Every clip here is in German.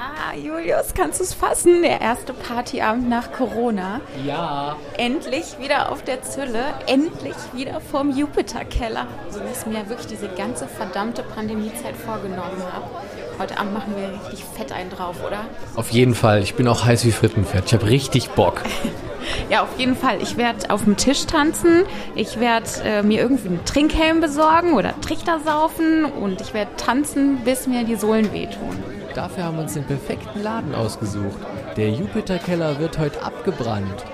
Ah, Julius, kannst du es fassen? Der erste Partyabend nach Corona. Ja. Endlich wieder auf der Zülle, endlich wieder vorm Jupiterkeller. So wie ich es mir wirklich diese ganze verdammte Pandemiezeit vorgenommen habe. Heute Abend machen wir richtig fett einen drauf, oder? Auf jeden Fall. Ich bin auch heiß wie Frittenfett. Ich habe richtig Bock. Ja, auf jeden Fall. Ich werde auf dem Tisch tanzen. Ich werde äh, mir irgendwie einen Trinkhelm besorgen oder Trichter saufen. Und ich werde tanzen, bis mir die Sohlen wehtun. Dafür haben wir uns den perfekten Laden ausgesucht. Der Jupiterkeller wird heute abgebrannt.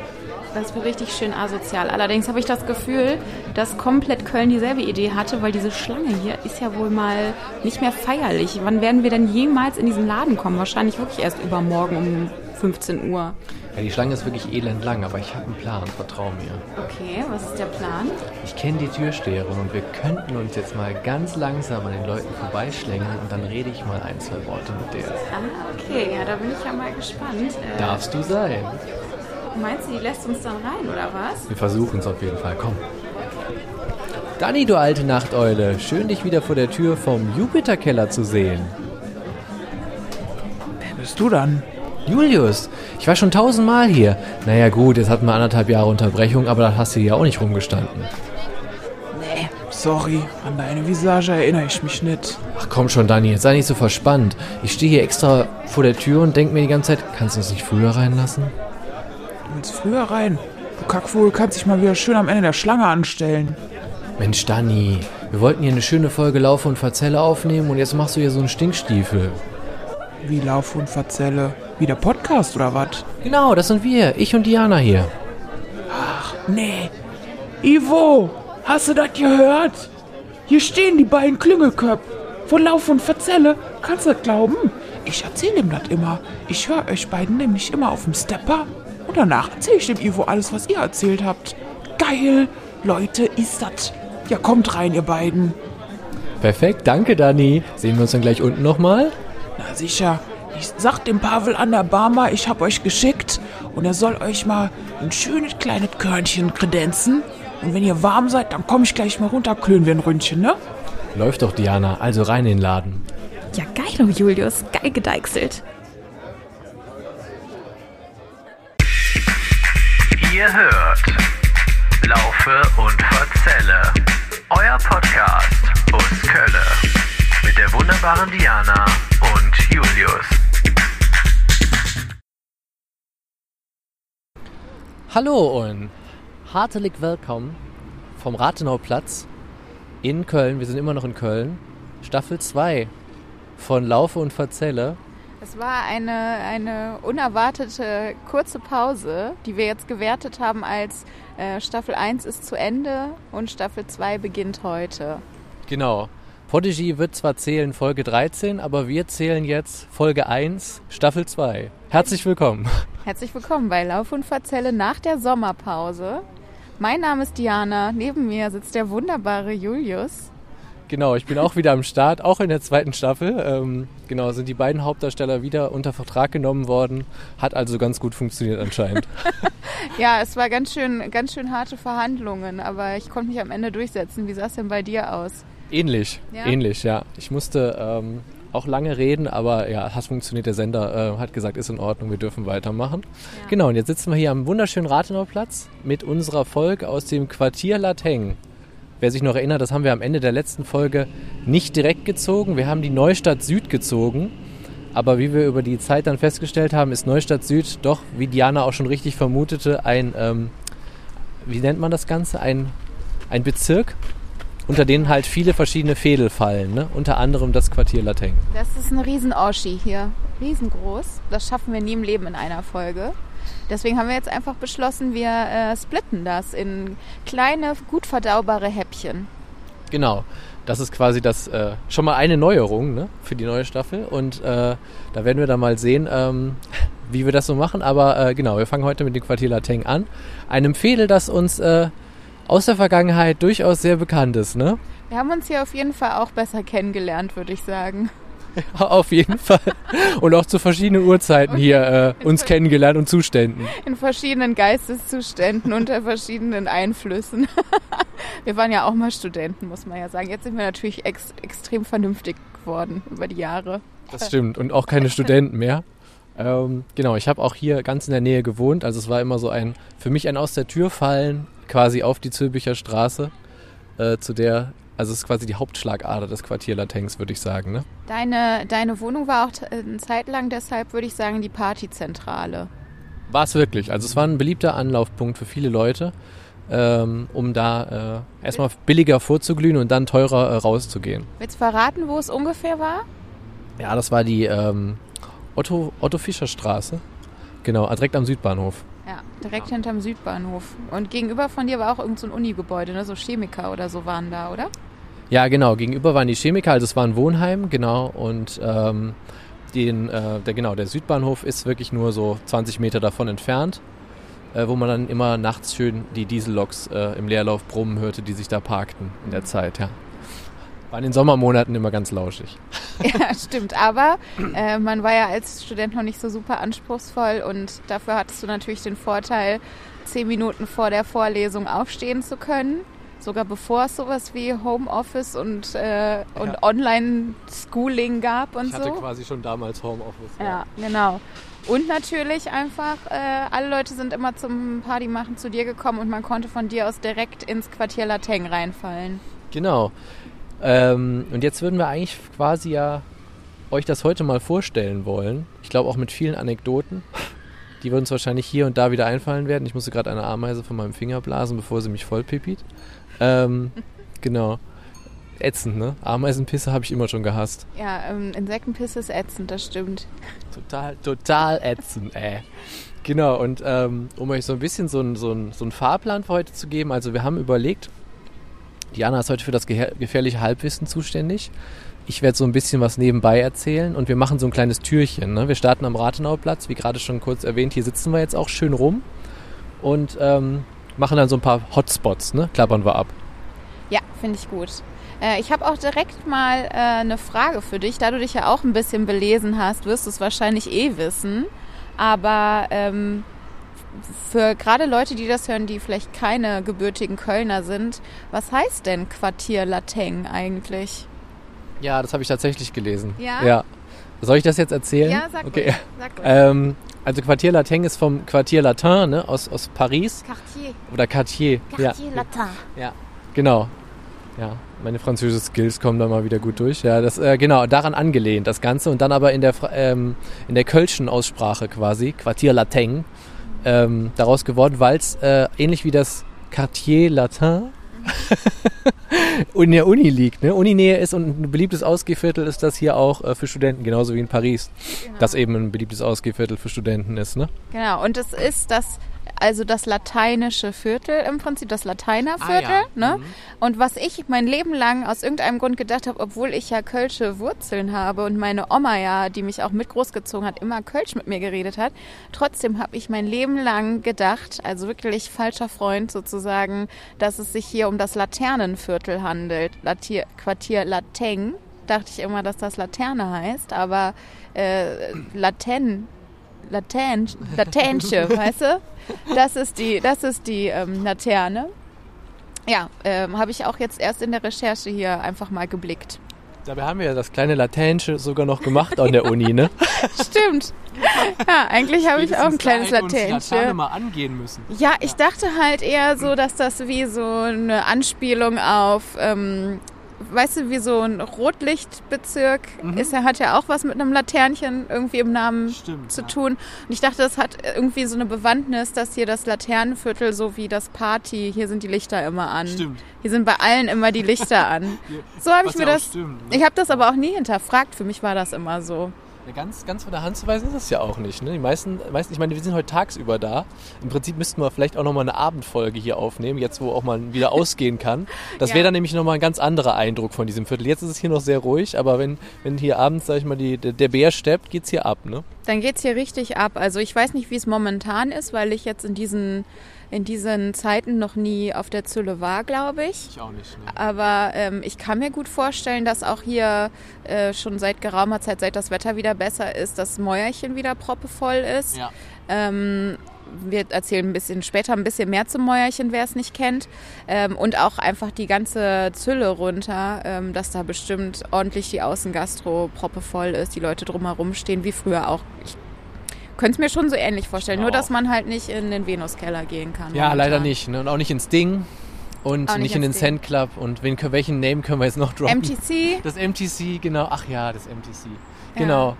Das wird richtig schön asozial. Allerdings habe ich das Gefühl, dass komplett Köln dieselbe Idee hatte, weil diese Schlange hier ist ja wohl mal nicht mehr feierlich. Wann werden wir denn jemals in diesen Laden kommen? Wahrscheinlich wirklich erst übermorgen um 15 Uhr. Ja, die Schlange ist wirklich elend lang, aber ich habe einen Plan, vertrau mir. Okay, was ist der Plan? Ich kenne die Türsteherin und wir könnten uns jetzt mal ganz langsam an den Leuten vorbeischlängeln und dann rede ich mal ein, zwei Worte mit der. Ah, okay, ja, da bin ich ja mal gespannt. Äh, Darfst du sein? Meinst du, die lässt uns dann rein, oder was? Wir versuchen es auf jeden Fall, komm. Dani, du alte Nachteule, schön dich wieder vor der Tür vom Jupiterkeller zu sehen. Wer bist du dann? Julius, ich war schon tausendmal hier. Naja gut, jetzt hatten wir anderthalb Jahre Unterbrechung, aber da hast du ja auch nicht rumgestanden. Nee, sorry, an deine Visage erinnere ich mich nicht. Ach komm schon, Dani, jetzt sei nicht so verspannt. Ich stehe hier extra vor der Tür und denke mir die ganze Zeit, kannst du uns nicht früher reinlassen? Du willst früher rein? Du Kackvogel kannst dich mal wieder schön am Ende der Schlange anstellen. Mensch, Dani, wir wollten hier eine schöne Folge Laufe und Verzelle aufnehmen und jetzt machst du hier so einen Stinkstiefel. Wie Laufe und Verzelle? Wie der Podcast oder was? Genau, das sind wir, ich und Diana hier. Ach, nee. Ivo, hast du das gehört? Hier stehen die beiden Klüngelköpfe von Lauf und Verzelle. Kannst du das glauben? Ich erzähle ihm das immer. Ich höre euch beiden nämlich immer auf dem Stepper. Und danach erzähle ich dem Ivo alles, was ihr erzählt habt. Geil, Leute, ist das. Ja, kommt rein, ihr beiden. Perfekt, danke, Dani. Sehen wir uns dann gleich unten nochmal? Na sicher. Ich sag dem Pavel an der Barmer, ich hab euch geschickt und er soll euch mal ein schönes kleines Körnchen kredenzen. Und wenn ihr warm seid, dann komme ich gleich mal runter, klönen wir ein Ründchen, ne? Läuft doch, Diana. Also rein in den Laden. Ja, geil, Julius. Geil gedeichselt. Ihr hört Laufe und Verzelle. Euer Podcast aus Kölle. Mit der wunderbaren Diana und Julius. Hallo und hartelig willkommen vom Rathenauplatz in Köln. Wir sind immer noch in Köln. Staffel 2 von Laufe und Verzelle. Es war eine, eine unerwartete kurze Pause, die wir jetzt gewertet haben als äh, Staffel 1 ist zu Ende und Staffel 2 beginnt heute. Genau. Podigy wird zwar zählen Folge 13, aber wir zählen jetzt Folge 1, Staffel 2. Herzlich willkommen. Herzlich willkommen bei Lauf und Verzelle nach der Sommerpause. Mein Name ist Diana, neben mir sitzt der wunderbare Julius. Genau, ich bin auch wieder am Start, auch in der zweiten Staffel. Ähm, genau, sind die beiden Hauptdarsteller wieder unter Vertrag genommen worden. Hat also ganz gut funktioniert anscheinend. ja, es war ganz schön, ganz schön harte Verhandlungen, aber ich konnte mich am Ende durchsetzen. Wie sah es denn bei dir aus? Ähnlich, ja? ähnlich, ja. Ich musste ähm, auch lange reden, aber ja, hat funktioniert. Der Sender äh, hat gesagt, ist in Ordnung, wir dürfen weitermachen. Ja. Genau, und jetzt sitzen wir hier am wunderschönen Rathenauplatz mit unserer Folge aus dem Quartier Lateng. Wer sich noch erinnert, das haben wir am Ende der letzten Folge nicht direkt gezogen. Wir haben die Neustadt Süd gezogen. Aber wie wir über die Zeit dann festgestellt haben, ist Neustadt Süd doch, wie Diana auch schon richtig vermutete, ein, ähm, wie nennt man das Ganze? Ein, ein Bezirk, unter denen halt viele verschiedene Fädel fallen. Ne? Unter anderem das Quartier Lateng. Das ist ein Riesen-Oschi hier. Riesengroß. Das schaffen wir nie im Leben in einer Folge. Deswegen haben wir jetzt einfach beschlossen, wir äh, splitten das in kleine, gut verdaubare Häppchen. Genau. Das ist quasi das äh, schon mal eine Neuerung ne, für die neue Staffel. Und äh, da werden wir dann mal sehen, ähm, wie wir das so machen. Aber äh, genau, wir fangen heute mit dem Quartier Lateng an. Einem Fädel, das uns äh, aus der Vergangenheit durchaus sehr bekannt ist. Ne? Wir haben uns hier auf jeden Fall auch besser kennengelernt, würde ich sagen. Auf jeden Fall. Und auch zu verschiedenen Uhrzeiten hier äh, uns kennengelernt und Zuständen. In verschiedenen Geisteszuständen, unter verschiedenen Einflüssen. wir waren ja auch mal Studenten, muss man ja sagen. Jetzt sind wir natürlich ex extrem vernünftig geworden über die Jahre. Das stimmt. Und auch keine Studenten mehr. Ähm, genau, ich habe auch hier ganz in der Nähe gewohnt. Also es war immer so ein, für mich ein aus der Tür fallen, quasi auf die Zülpicher Straße, äh, zu der, also es ist quasi die Hauptschlagader des Quartier Latengs, würde ich sagen. Ne? Deine, deine Wohnung war auch t- eine Zeit lang deshalb, würde ich sagen, die Partyzentrale. War es wirklich. Also es war ein beliebter Anlaufpunkt für viele Leute, ähm, um da äh, erstmal billiger vorzuglühen und dann teurer äh, rauszugehen. Willst du verraten, wo es ungefähr war? Ja, das war die ähm, Otto, Otto Fischer Straße. Genau, direkt am Südbahnhof. Ja, direkt hinterm Südbahnhof. Und gegenüber von dir war auch irgendein so ein Unigebäude, ne? so Chemiker oder so waren da, oder? Ja, genau. Gegenüber waren die Chemiker, also es war ein Wohnheim, genau. Und ähm, den, äh, der, genau, der Südbahnhof ist wirklich nur so 20 Meter davon entfernt, äh, wo man dann immer nachts schön die Dieselloks äh, im Leerlauf brummen hörte, die sich da parkten in der Zeit, ja. War in den Sommermonaten immer ganz lauschig. Ja, stimmt. Aber äh, man war ja als Student noch nicht so super anspruchsvoll und dafür hattest du natürlich den Vorteil, zehn Minuten vor der Vorlesung aufstehen zu können. Sogar bevor es sowas wie Homeoffice und, äh, und Ja. Online-Schooling gab und Ich hatte so. quasi schon damals Homeoffice. Ja, genau. Und natürlich einfach, äh, alle Leute sind immer zum Partymachen zu dir gekommen und man konnte von dir aus direkt ins Quartier Lateng reinfallen. Genau. Ähm, und jetzt würden wir eigentlich quasi ja euch das heute mal vorstellen wollen. Ich glaube auch mit vielen Anekdoten, die wir uns wahrscheinlich hier und da wieder einfallen werden. Ich musste gerade eine Ameise von meinem Finger blasen, bevor sie mich vollpipit. Ähm, genau. Ätzend, ne? Ameisenpisse habe ich immer schon gehasst. Ja, ähm, Insektenpisse ist ätzend, das stimmt. Total, total ätzend, ey. Genau, und ähm, um euch so ein bisschen so einen so ein, so einen Fahrplan für heute zu geben, also wir haben überlegt, Diana ist heute für das gefährliche Halbwissen zuständig. Ich werde so ein bisschen was nebenbei erzählen und wir machen so ein kleines Türchen. Ne? Wir starten am Rathenauplatz, wie gerade schon kurz erwähnt, hier sitzen wir jetzt auch schön rum und ähm, machen dann so ein paar Hotspots, ne? klappern wir ab. Ja, finde ich gut. Äh, ich habe auch direkt mal äh, eine Frage für dich. Da du dich ja auch ein bisschen belesen hast, wirst du es wahrscheinlich eh wissen. Aber ähm, für gerade Leute, die das hören, die vielleicht keine gebürtigen Kölner sind, was heißt denn Quartier Lateng eigentlich? Ja, das habe ich tatsächlich gelesen. Ja? ja. Soll ich das jetzt erzählen? Ja, sag okay. ruhig. Sag ruhig. Ähm, also Quartier Latin ist vom Quartier Latin ne, aus, aus Paris Quartier. oder Quartier. Quartier ja, Latin. ja, genau. Ja, meine französischen Skills kommen da mal wieder gut durch. Ja, das äh, genau daran angelehnt das Ganze und dann aber in der ähm, in der kölschen Aussprache quasi Quartier Latin ähm, daraus geworden, weil es äh, ähnlich wie das Quartier Latin in der Uni liegt, ne? Uninähe ist und ein beliebtes Ausgehviertel ist das hier auch äh, für Studenten, genauso wie in Paris, das eben ein beliebtes Ausgehviertel für Studenten ist, ne? Genau, und es ist das, also das lateinische Viertel im Prinzip, das Lateinerviertel. Ah, ja. ne? Und was ich mein Leben lang aus irgendeinem Grund gedacht habe, obwohl ich ja kölsche Wurzeln habe und meine Oma ja, die mich auch mit großgezogen hat, immer Kölsch mit mir geredet hat, trotzdem habe ich mein Leben lang gedacht, also wirklich falscher Freund sozusagen, dass es sich hier um das Laternenviertel handelt, Latier, Quartier Lateng. Dachte ich immer, dass das Laterne heißt, aber äh, Laten Laten, Latensche, weißt du? Das ist die, das ist die ähm, Laterne. Ja, ähm, habe ich auch jetzt erst in der Recherche hier einfach mal geblickt. Dabei haben wir ja das kleine Lateinische sogar noch gemacht an der Uni, ne? Stimmt. Ja, eigentlich habe ich auch ein kleines Latensche. mal angehen müssen. Ja, ich dachte halt eher so, dass das wie so eine Anspielung auf, ähm, weißt du, wie so ein Rotlichtbezirk ist. Er hat ja auch was mit einem Laternchen irgendwie im Namen Stimmt, zu tun. Und ich dachte, das hat irgendwie so eine Bewandtnis, dass hier das Laternenviertel so wie das Party, hier sind die Lichter immer an. Stimmt. Hier sind bei allen immer die Lichter an. So habe ich mir ja das. stimmt, ne? Ich habe das aber auch nie hinterfragt. Für mich war das immer so. Ganz, ganz von der Hand zu weisen ist es ja auch nicht. Ne? Die meisten, meisten, ich meine, wir sind heute tagsüber da. Im Prinzip müssten wir vielleicht auch nochmal eine Abendfolge hier aufnehmen, jetzt wo auch mal wieder ausgehen kann. Das Ja. wäre dann nämlich nochmal ein ganz anderer Eindruck von diesem Viertel. Jetzt ist es hier noch sehr ruhig, aber wenn, wenn hier abends, sag ich mal, die, der, der Bär steppt, geht's hier ab, ne? Dann geht's hier richtig ab. Also ich weiß nicht, wie es momentan ist, weil ich jetzt in diesen, in diesen Zeiten noch nie auf der Zülle war, glaube ich. Ich auch nicht, ne? Aber ähm, ich kann mir gut vorstellen, dass auch hier äh, schon seit geraumer Zeit, seit das Wetter wieder besser ist, das Mäuerchen wieder proppevoll ist. Ja. Ähm, wir erzählen ein bisschen später ein bisschen mehr zum Mäuerchen, wer es nicht kennt. Ähm, und auch einfach die ganze Zülle runter, ähm, dass da bestimmt ordentlich die Außengastro proppevoll ist, die Leute drumherum stehen, wie früher auch. Ich könnte es mir schon so ähnlich vorstellen, nur Auch. dass man halt nicht in den Venuskeller gehen kann. Ja, momentan. leider nicht. Ne? Und auch nicht ins Ding und nicht, nicht in den. Sand Club. Und wen, welchen Name können wir jetzt noch droppen? MTC, Das MTC, genau. Ach ja, das MTC. Genau.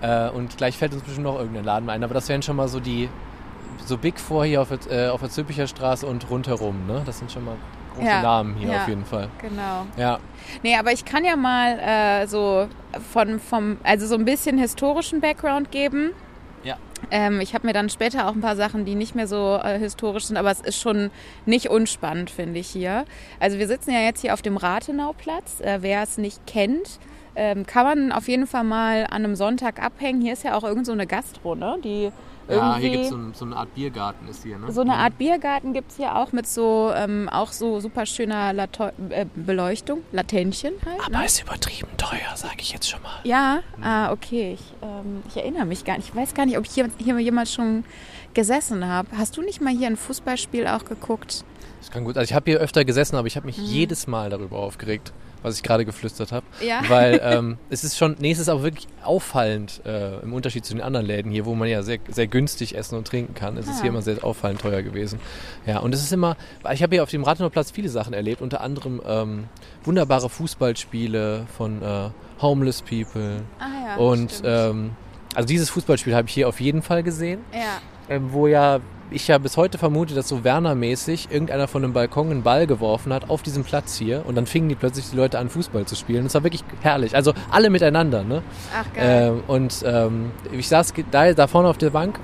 Äh, und gleich fällt uns bestimmt noch irgendein Laden ein. Aber das wären schon mal so die, so Big Four hier auf, der- äh, auf der Zülpicher Straße und rundherum. Ne? Das sind schon mal große Ja, Namen hier ja. auf jeden Fall. genau. Ja, Nee, aber ich kann ja mal äh, so von, vom, also so ein bisschen historischen Background geben. Ähm, ich habe mir dann später auch ein paar Sachen, die nicht mehr so äh, historisch sind, aber es ist schon nicht unspannend, finde ich hier. Also wir sitzen ja jetzt hier auf dem Rathenauplatz. Äh, wer es nicht kennt, ähm, kann man auf jeden Fall mal an einem Sonntag abhängen. Hier ist ja auch irgend so eine Gastro, ne? Die ja hier gibt es so, so eine Art Biergarten ist hier. Ne? so eine Art Biergarten gibt es hier auch mit so ähm, auch so super schöner Lato äh, Beleuchtung, Latänchen halt. ne? ist übertrieben teuer, sage ich jetzt schon mal. Ja, ah, okay. Ich, ähm, ich erinnere mich gar nicht. Ich weiß gar nicht, ob ich hier, hier jemals schon gesessen habe. Hast du nicht mal hier ein Fußballspiel auch geguckt? Das kann gut. Also ich habe hier öfter gesessen, aber ich habe Mhm. mich jedes Mal darüber aufgeregt, was ich gerade geflüstert habe. Ja. Weil ähm, es ist schon, nee, es ist auch wirklich auffallend äh, im Unterschied zu den anderen Läden hier, wo man ja sehr, sehr günstig essen und trinken kann. Es ist Ah. hier immer sehr auffallend teuer gewesen. Ja, und es ist immer, ich habe hier auf dem Rathenow-Platz viele Sachen erlebt, unter anderem ähm, wunderbare Fußballspiele von äh, Homeless People. Ah ja. und ähm, also dieses Fußballspiel habe ich hier auf jeden Fall gesehen ja. ähm, wo ja ich ja bis heute vermute, dass so Werner-mäßig irgendeiner von einem Balkon einen Ball geworfen hat auf diesem Platz hier und dann fingen die plötzlich die Leute an, Fußball zu spielen. Das war wirklich herrlich. Also alle miteinander, ne? Ach geil. Ähm, und ähm, ich saß da, da vorne auf der Bank.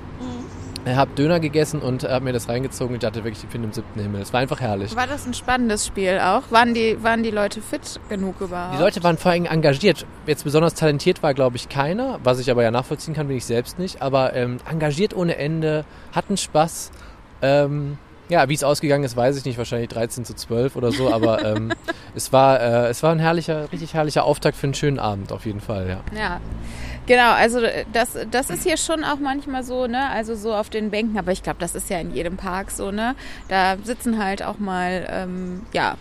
Habe Döner gegessen und habe mir das reingezogen und dachte wirklich, ich bin im siebten Himmel. Es war einfach herrlich. War das ein spannendes Spiel auch? Waren die, waren die Leute fit genug überhaupt? Die Leute waren vor allem engagiert. Jetzt besonders talentiert war, glaube ich, keiner, was ich aber ja nachvollziehen kann, bin ich selbst nicht. Aber ähm, engagiert ohne Ende, hatten Spaß. Ähm, ja, wie es ausgegangen ist, weiß ich nicht. Wahrscheinlich 13 zu 12 oder so. Aber ähm, es, war, äh, es war ein herrlicher, richtig herrlicher Auftakt für einen schönen Abend, auf jeden Fall, ja. Ja, genau. Also das, das ist hier schon auch manchmal so, ne? Also so auf den Bänken. Aber ich glaube, das ist ja in jedem Park so, ne? Da sitzen halt auch mal, ähm, ja,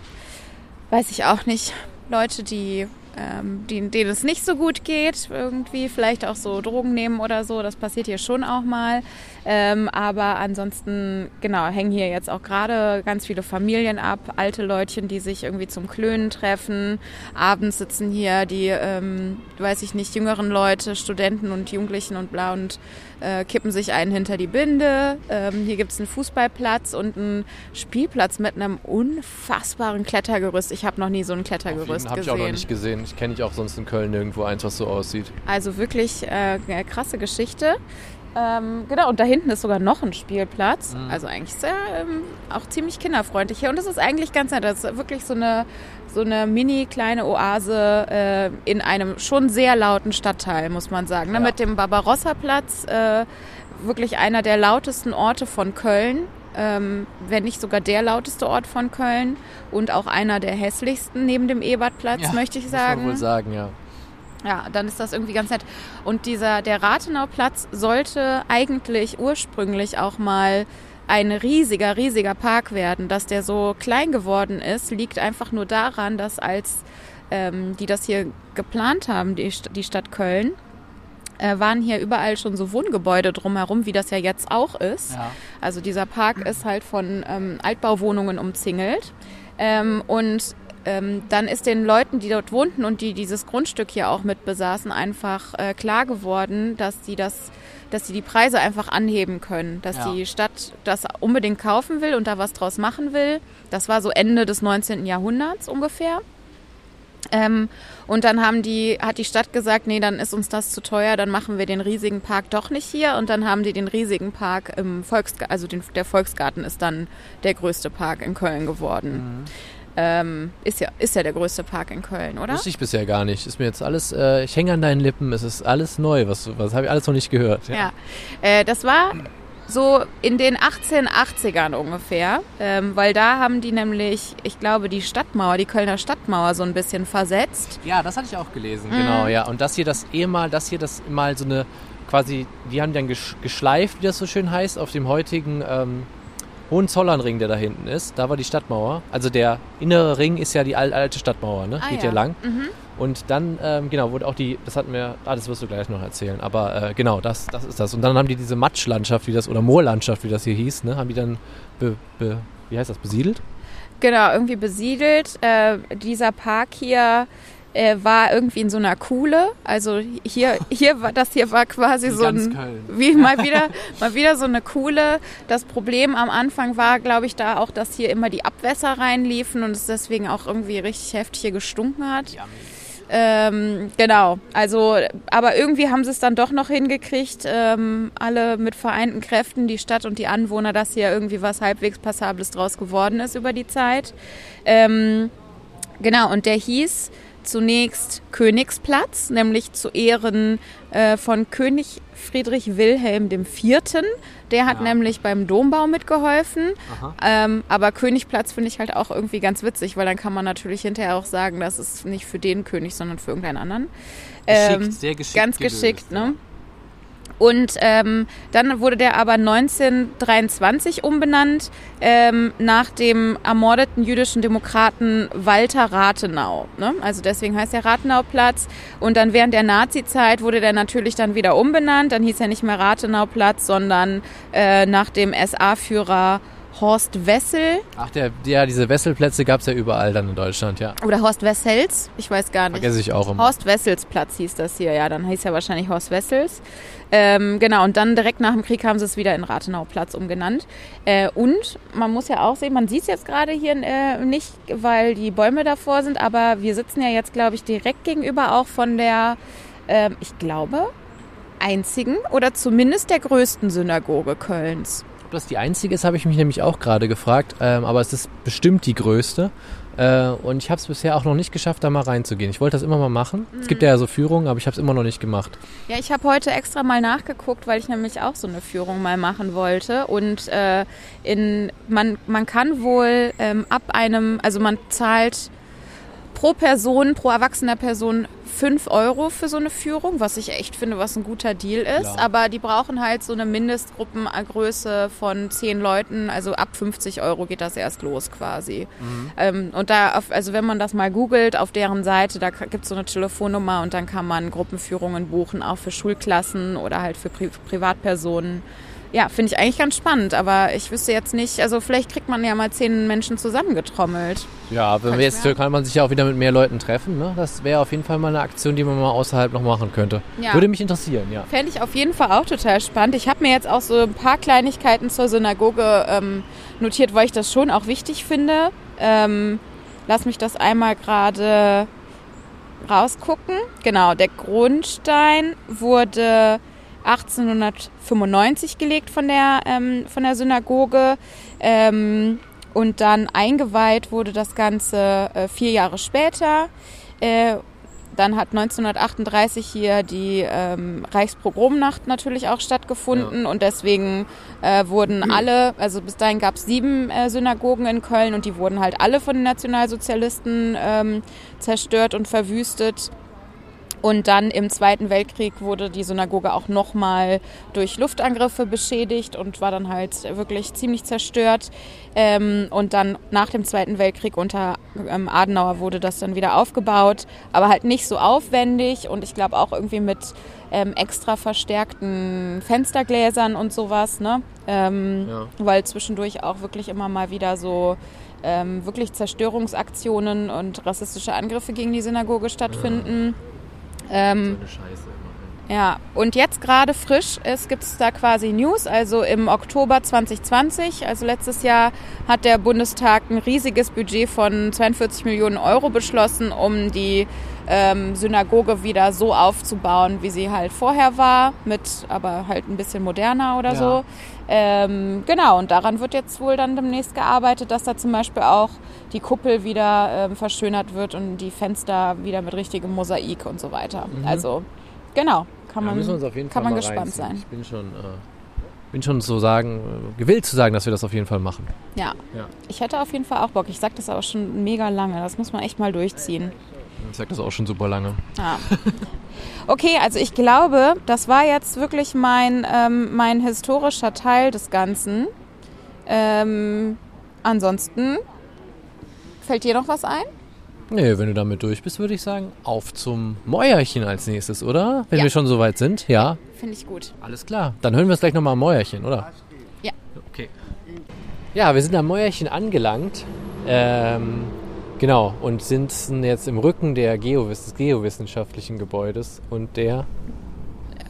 weiß ich auch nicht, Leute, die, ähm, die, denen es nicht so gut geht, irgendwie vielleicht auch so Drogen nehmen oder so. Das passiert hier schon auch mal. Ähm, aber ansonsten, genau, hängen hier jetzt auch gerade ganz viele Familien ab, alte Leutchen, die sich irgendwie zum Klönen treffen. Abends sitzen hier die, ähm, weiß ich nicht, jüngeren Leute, Studenten und Jugendlichen und bla und äh, kippen sich einen hinter die Binde. Ähm, hier gibt's einen Fußballplatz und einen Spielplatz mit einem unfassbaren Klettergerüst. Ich habe noch nie so ein Klettergerüst Habe ich gesehen. auch noch nicht gesehen. Ich kenne ich auch sonst in Köln nirgendwo eins, was so aussieht. Also wirklich äh, eine krasse Geschichte. Ähm, genau, und da hinten ist sogar noch ein Spielplatz. Also eigentlich sehr, ähm, auch ziemlich kinderfreundlich hier. Und das ist eigentlich ganz nett. Das ist wirklich so eine, so eine mini kleine Oase äh, in einem schon sehr lauten Stadtteil, muss man sagen. Ne? Ja. Mit dem Barbarossa-Platz, äh, wirklich einer der lautesten Orte von Köln. Ähm, wenn nicht sogar der lauteste Ort von Köln und auch einer der hässlichsten neben dem Ebertplatz, möchte ich sagen. Muss man wohl sagen, ja. Ja, dann ist das irgendwie ganz nett. Und dieser, der Rathenauplatz sollte eigentlich ursprünglich auch mal ein riesiger, riesiger Park werden. Dass der so klein geworden ist, liegt einfach nur daran, dass als ähm, die das hier geplant haben, die, die Stadt Köln, äh, waren hier überall schon so Wohngebäude drumherum, wie das ja jetzt auch ist. Ja. Also dieser Park ist halt von ähm, Altbauwohnungen umzingelt. Ähm, und ähm, dann ist den Leuten, die dort wohnten und die dieses Grundstück hier auch mit besaßen, einfach äh, klar geworden, dass die das dass sie die Preise einfach anheben können, dass Ja. die Stadt das unbedingt kaufen will und da was draus machen will. Das war so Ende des 19. Jahrhunderts ungefähr. Ähm, und dann haben die, hat die Stadt gesagt, nee, dann ist uns das zu teuer, dann machen wir den riesigen Park doch nicht hier. Und dann haben die den riesigen Park im Volksgarten, also den, der Volksgarten ist dann der größte Park in Köln geworden. Ähm, ist, ja, ist ja der größte Park in Köln, oder? Wusste ich bisher gar nicht. Ist mir jetzt alles, äh, ich hänge an deinen Lippen, es ist alles neu, was, was habe ich alles noch nicht gehört. Ja, äh, das war so in den 1880ern ungefähr, ähm, weil da haben die nämlich, ich glaube, die Stadtmauer, die Kölner Stadtmauer so ein bisschen versetzt. Ja, das hatte ich auch gelesen, genau, ja. Und das hier, das ehemal, das hier, das mal so eine, quasi, die haben dann gesch geschleift, wie das so schön heißt, auf dem heutigen ähm, Hohenzollernring, der da hinten ist. Da war die Stadtmauer. Also der innere Ring ist ja die al- alte Stadtmauer, ne? Ah, Geht ja. lang. Und dann, ähm, genau, wurde auch die, das hatten wir, ah, das wirst du gleich noch erzählen, aber äh, genau, das, das ist das. Und dann haben die diese Matschlandschaft, wie das, oder Moorlandschaft, wie das hier hieß, ne, haben die dann, be, be, wie heißt das, besiedelt? Genau, irgendwie besiedelt. Äh, dieser Park hier äh, war irgendwie in so einer Kuhle. Also hier, hier war das hier war quasi so ein wie mal wieder mal wieder so eine Kuhle. Das Problem am Anfang war, glaube ich, da auch, dass hier immer die Abwässer reinliefen und es deswegen auch irgendwie richtig heftig hier gestunken hat. Ähm, genau, also, aber irgendwie haben sie es dann doch noch hingekriegt, ähm, alle mit vereinten Kräften, die Stadt und die Anwohner, dass hier irgendwie was halbwegs Passables draus geworden ist über die Zeit. Ähm, genau, und der hieß zunächst Königsplatz, nämlich zu Ehren äh, von König Friedrich Wilhelm IV. Der hat Ja. nämlich beim Dombau mitgeholfen. Ähm, aber Königplatz finde ich halt auch irgendwie ganz witzig, weil dann kann man natürlich hinterher auch sagen, das ist nicht für den König, sondern für irgendeinen anderen. Geschickt, Ähm, sehr geschickt Ganz gelöst, geschickt, ja. Und ähm, dann wurde der aber 1923 umbenannt ähm, nach dem ermordeten jüdischen Demokraten Walter Rathenau. Ne? Also deswegen heißt der Rathenauplatz. Und dann während der Nazi-Zeit wurde der natürlich dann wieder umbenannt. Dann hieß er nicht mehr Rathenauplatz, sondern äh, nach dem SA-Führer Horst Wessel Ach, der, ja, diese Wesselplätze gab es ja überall dann in Deutschland, ja. oder Horst Wessels. Ich weiß gar nicht. Vergesse ich auch immer. Horst Wessels Platz hieß das hier, ja, dann hieß er wahrscheinlich Horst Wessels. Ähm, genau, und dann direkt nach dem Krieg haben sie es wieder in Rathenauplatz umgenannt. Äh, und man muss ja auch sehen, man sieht es jetzt gerade hier äh, nicht, weil die Bäume davor sind, aber wir sitzen ja jetzt, glaube ich, direkt gegenüber auch von der, ähm, ich glaube, einzigen oder zumindest der größten Synagoge Kölns. Das die einzige ist, habe ich mich nämlich auch gerade gefragt. Ähm, aber es ist bestimmt die größte. Äh, und ich habe es bisher auch noch nicht geschafft, da mal reinzugehen. Ich wollte das immer mal machen. Es gibt ja so Führungen, aber ich habe es immer noch nicht gemacht. Ja, ich habe heute extra mal nachgeguckt, weil ich nämlich auch so eine Führung mal machen wollte. Und äh, in, man, man kann wohl ähm, ab einem, also man zahlt pro Person, pro erwachsener Person 5 Euro für so eine Führung, was ich echt finde, was ein guter Deal ist. Ja. Aber die brauchen halt so eine Mindestgruppengröße von 10 Leuten, also ab 50 Euro geht das erst los quasi. Ähm, und da, auf, also wenn man das mal googelt, auf deren Seite, da gibt es so eine Telefonnummer und dann kann man Gruppenführungen buchen, auch für Schulklassen oder halt für Pri Privatpersonen. Ja, finde ich eigentlich ganz spannend, aber ich wüsste jetzt nicht, also vielleicht kriegt man ja mal zehn Menschen zusammengetrommelt. Ja, wenn Kann wir jetzt mir- kann man sich ja auch wieder mit mehr Leuten treffen. Ne? Das wäre auf jeden Fall mal eine Aktion, die man mal außerhalb noch machen könnte. Ja. Würde mich interessieren, ja. Fände ich auf jeden Fall auch total spannend. Ich habe mir jetzt auch so ein paar Kleinigkeiten zur Synagoge ähm, notiert, weil ich das schon auch wichtig finde. Ähm, lass mich das einmal gerade rausgucken. Genau, der Grundstein wurde 1895 gelegt von der, ähm, von der Synagoge. Ähm, und dann eingeweiht wurde das Ganze äh, vier Jahre später. Äh, dann hat 1938 hier die ähm, Reichspogromnacht natürlich auch stattgefunden und deswegen äh, wurden alle, also bis dahin gab es sieben äh, Synagogen in Köln und die wurden halt alle von den Nationalsozialisten ähm, zerstört und verwüstet. Und dann im Zweiten Weltkrieg wurde die Synagoge auch nochmal durch Luftangriffe beschädigt und war dann halt wirklich ziemlich zerstört. Ähm, und dann nach dem Zweiten Weltkrieg unter ähm, Adenauer wurde das dann wieder aufgebaut, aber halt nicht so aufwendig und ich glaube auch irgendwie mit ähm, extra verstärkten Fenstergläsern und sowas, ne? Ja. Weil zwischendurch auch wirklich immer mal wieder so wirklich Zerstörungsaktionen und rassistische Angriffe gegen die Synagoge stattfinden. Ähm, eine Scheiße immer. ja, und jetzt gerade frisch ist, gibt es da quasi News. Also im Oktober 2020, also letztes Jahr, hat der Bundestag ein riesiges Budget von 42 Millionen Euro beschlossen, um die ähm, Synagoge wieder so aufzubauen, wie sie halt vorher war, mit aber halt ein bisschen moderner oder Ja. so. Ähm, genau, und daran wird jetzt wohl dann demnächst gearbeitet, dass da zum Beispiel auch die Kuppel wieder ähm, verschönert wird und die Fenster wieder mit richtigem Mosaik und so weiter. Also, genau, kann man, jeden kann man gespannt sein. Ich bin schon, äh, bin schon so sagen, gewillt zu sagen, dass wir das auf jeden Fall machen. Ja. Ja. Ich hätte auf jeden Fall auch Bock. Ich sag das aber schon mega lange. Das muss man echt mal durchziehen. Ich sag das auch schon super lange. Ja. Okay, also ich glaube, das war jetzt wirklich mein, ähm, mein historischer Teil des Ganzen. Ähm, ansonsten fällt dir noch was ein? Nee, wenn du damit durch bist, würde ich sagen, auf zum Mäuerchen als nächstes, oder? Wenn Ja. wir schon so weit sind, ja. Finde ich gut. Alles klar. Dann hören wir uns gleich nochmal am Mäuerchen, oder? Ja. Okay. Ja, wir sind am Mäuerchen angelangt. Ähm, genau. Und sind jetzt im Rücken der Geowiss des geowissenschaftlichen Gebäudes und der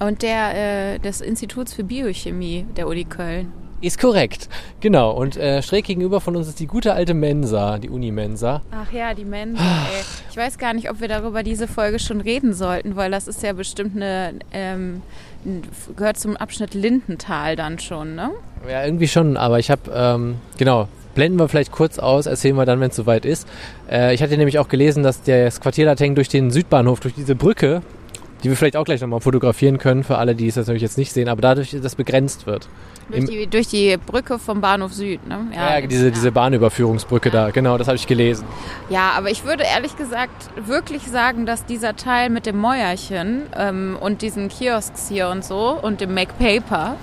Und der äh, des Instituts für Biochemie der Uni Köln. ist korrekt. Genau. Und äh, schräg gegenüber von uns ist die gute alte Mensa, die Unimensa. Ach ja, die Mensa, ey. Ich weiß gar nicht, ob wir darüber diese Folge schon reden sollten, weil das ist ja bestimmt eine, ähm, gehört zum Abschnitt Lindenthal dann schon, ne? Ja, irgendwie schon, aber ich habe, ähm, genau, blenden wir vielleicht kurz aus, erzählen wir dann, wenn es soweit ist. Äh, ich hatte nämlich auch gelesen, dass das Quartier Lateng durch den Südbahnhof, durch diese Brücke, die wir vielleicht auch gleich nochmal fotografieren können, für alle, die es jetzt natürlich jetzt nicht sehen, aber dadurch, dass begrenzt wird. Durch die, durch die Brücke vom Bahnhof Süd, ne? Ja, diese, diese Bahnüberführungsbrücke da, genau, das habe ich gelesen. Ja, aber ich würde ehrlich gesagt wirklich sagen, dass dieser Teil mit dem Mäuerchen ähm, und diesen Kiosks hier und so und dem MacPaper,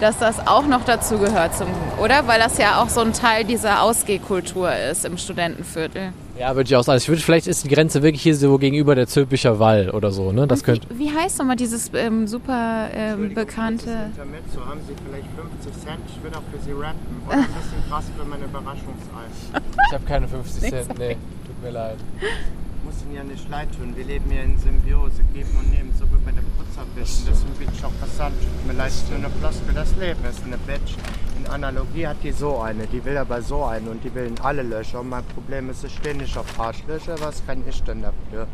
dass das auch noch dazu gehört zum, oder? Weil das ja auch so ein Teil dieser Ausgehkultur ist im Studentenviertel. Ja, würde ich auch sagen. Ich würde, vielleicht ist die Grenze wirklich hier so gegenüber der Zülpicher Wall oder so, ne? Das Und könnte. wie, wie heißt nochmal dieses ähm, super ähm, bekannte... Intermezzo haben Sie vielleicht 50 Cent. Ich würde auch für Sie rappen. Oder ein bisschen krass für mein Überraschungsei. Ich habe keine 50 Cent, nee, tut mir leid. Muss Ihnen ja nicht leid tun. Wir leben hier in Symbiose, geben und nehmen, so wie bei dem Putzerwischen. Deswegen bin ich auch passant. Tut mir leid, es ist nur eine Floskel, das Leben ist eine Bitch. In Analogie hat die so eine, die will aber so eine und die will in alle Löcher. Und mein Problem ist, ich stehe nicht auf Arschlöcher. Was kann ich denn dafür?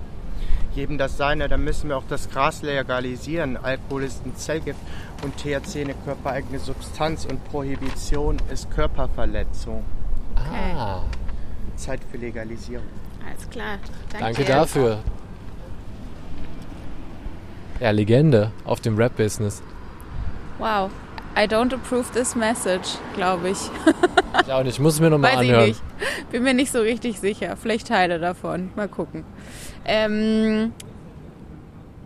jedem das seine, dann müssen wir auch das Gras legalisieren. Alkohol ist ein Zellgift und THC eine körpereigene Substanz und Prohibition ist Körperverletzung. Ah, Zeit für Legalisierung. Alles klar. Danke, danke dafür. Ja, Legende auf dem Rap-Business. Wow. I don't approve this message, glaube ich. Ja, und ich muss es mir nochmal Weiß ich anhören. nicht. Bin mir nicht so richtig sicher. Vielleicht Teile davon. Mal gucken. Ähm,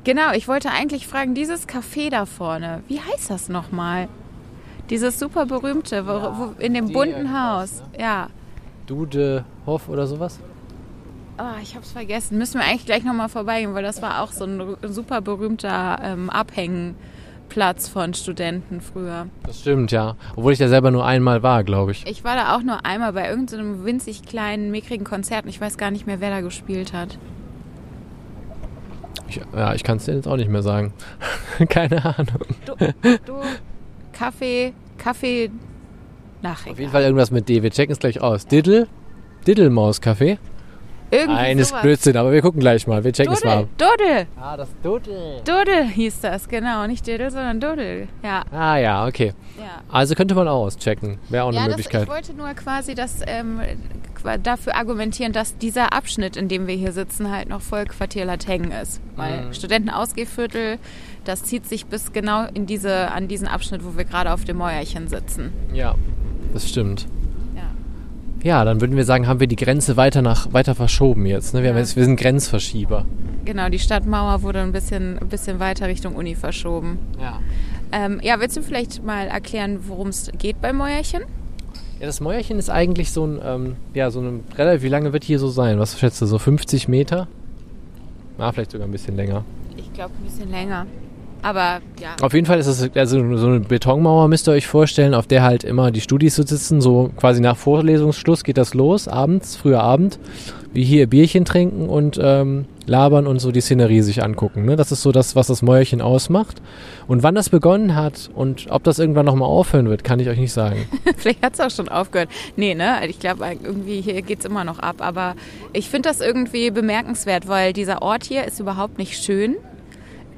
genau, ich wollte eigentlich fragen, dieses Café da vorne, wie heißt das nochmal? Dieses super berühmte, wo, wo, in dem bunten Haus. Ja. Dude Hoff oder sowas? Ah, ich hab's vergessen. Müssen wir eigentlich gleich nochmal vorbeigehen, weil das war auch so ein super berühmter ähm, Abhängplatz von Studenten früher. Das stimmt, ja. Obwohl ich da selber nur einmal war, glaube ich. Ich war da auch nur einmal bei irgendeinem winzig kleinen, mickrigen Konzert und ich weiß gar nicht mehr, wer da gespielt hat. ich ja, ich kann es dir jetzt auch nicht mehr sagen. Keine Ahnung. Du, du Kaffee, Kaffee, nach Auf jeden Fall irgendwas mit D. Wir checken es gleich aus. Diddle? Diddlemaus-Café? Irgendwie Nein, ist sowas. Blödsinn, aber wir gucken gleich mal. Wir checken es mal. Dodel, Dodel, Ah, das Dudel. Dodel hieß das, genau. Nicht Diddle, sondern Dodel. Ja, Ah ja, okay. ja. Also könnte man auch auschecken. Wäre auch eine Ja, das, Möglichkeit. ich wollte nur quasi das ähm, dafür argumentieren, dass dieser Abschnitt, in dem wir hier sitzen, halt noch voll Quartier Lateng ist. Weil Mhm. Studentenausgehviertel, das zieht sich bis genau in diese, an diesen Abschnitt, wo wir gerade auf dem Mäuerchen sitzen. Ja, das stimmt. Ja. Dann würden wir sagen, haben wir die Grenze weiter nach weiter verschoben jetzt. Ne? Wir, Ja. jetzt wir sind Grenzverschieber. Genau, die Stadtmauer wurde ein bisschen, ein bisschen weiter Richtung Uni verschoben. Ja. Ähm, ja, willst du vielleicht mal erklären, worum es geht bei Mäuerchen? Ja, das Mäuerchen ist eigentlich so ein, ähm, ja, so ein relativ, wie lange wird hier so sein? Was schätzt du, so 50 Meter? Ah, vielleicht sogar ein bisschen länger. Ich glaube, ein bisschen länger. Aber ja. Auf jeden Fall ist es also so eine Betonmauer, müsst ihr euch vorstellen, auf der halt immer die Studis so sitzen. So quasi nach Vorlesungsschluss geht das los, abends, früher Abend. Wie hier Bierchen trinken und ähm, labern und so die Szenerie sich angucken. Ne? Das ist so das, was das Mäuerchen ausmacht. Und wann das begonnen hat und ob das irgendwann nochmal aufhören wird, kann ich euch nicht sagen. Vielleicht hat es auch schon aufgehört. Nee, ne? Ich glaube, irgendwie hier geht es immer noch ab. Aber ich finde das irgendwie bemerkenswert, weil dieser Ort hier ist überhaupt nicht schön.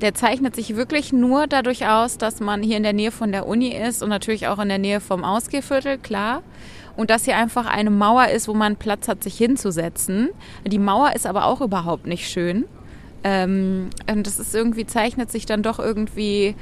Der zeichnet sich wirklich nur dadurch aus, dass man hier in der Nähe von der Uni ist und natürlich auch in der Nähe vom Ausgehviertel, klar. Und dass hier einfach eine Mauer ist, wo man Platz hat, sich hinzusetzen. Die Mauer ist aber auch überhaupt nicht schön. Ähm, und das ist irgendwie, zeichnet sich dann doch irgendwie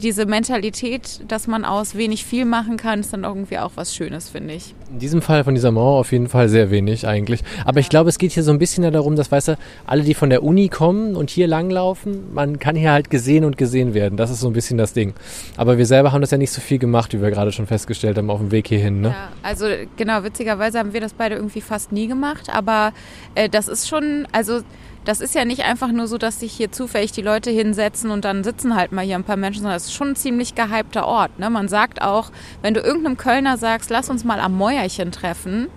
diese Mentalität, dass man aus wenig viel machen kann, ist dann irgendwie auch was Schönes, finde ich. In diesem Fall von dieser Mauer auf jeden Fall sehr wenig eigentlich. Aber ich glaube, es geht hier so ein bisschen darum, dass, weißt du, alle, die von der Uni kommen und hier langlaufen, man kann hier halt gesehen und gesehen werden. Das ist so ein bisschen das Ding. Aber wir selber haben das ja nicht so viel gemacht, wie wir gerade schon festgestellt haben, auf dem Weg hierhin. Ne? Ja, also genau, witzigerweise haben wir das beide irgendwie fast nie gemacht, aber äh, das ist schon, also das ist ja nicht einfach nur so, dass sich hier zufällig die Leute hinsetzen und dann sitzen halt mal hier ein paar Menschen, sondern es ist schon ein ziemlich gehypter Ort. Ne? Man sagt auch, wenn du irgendeinem Kölner sagst, lass uns mal am Mäuerchen treffen,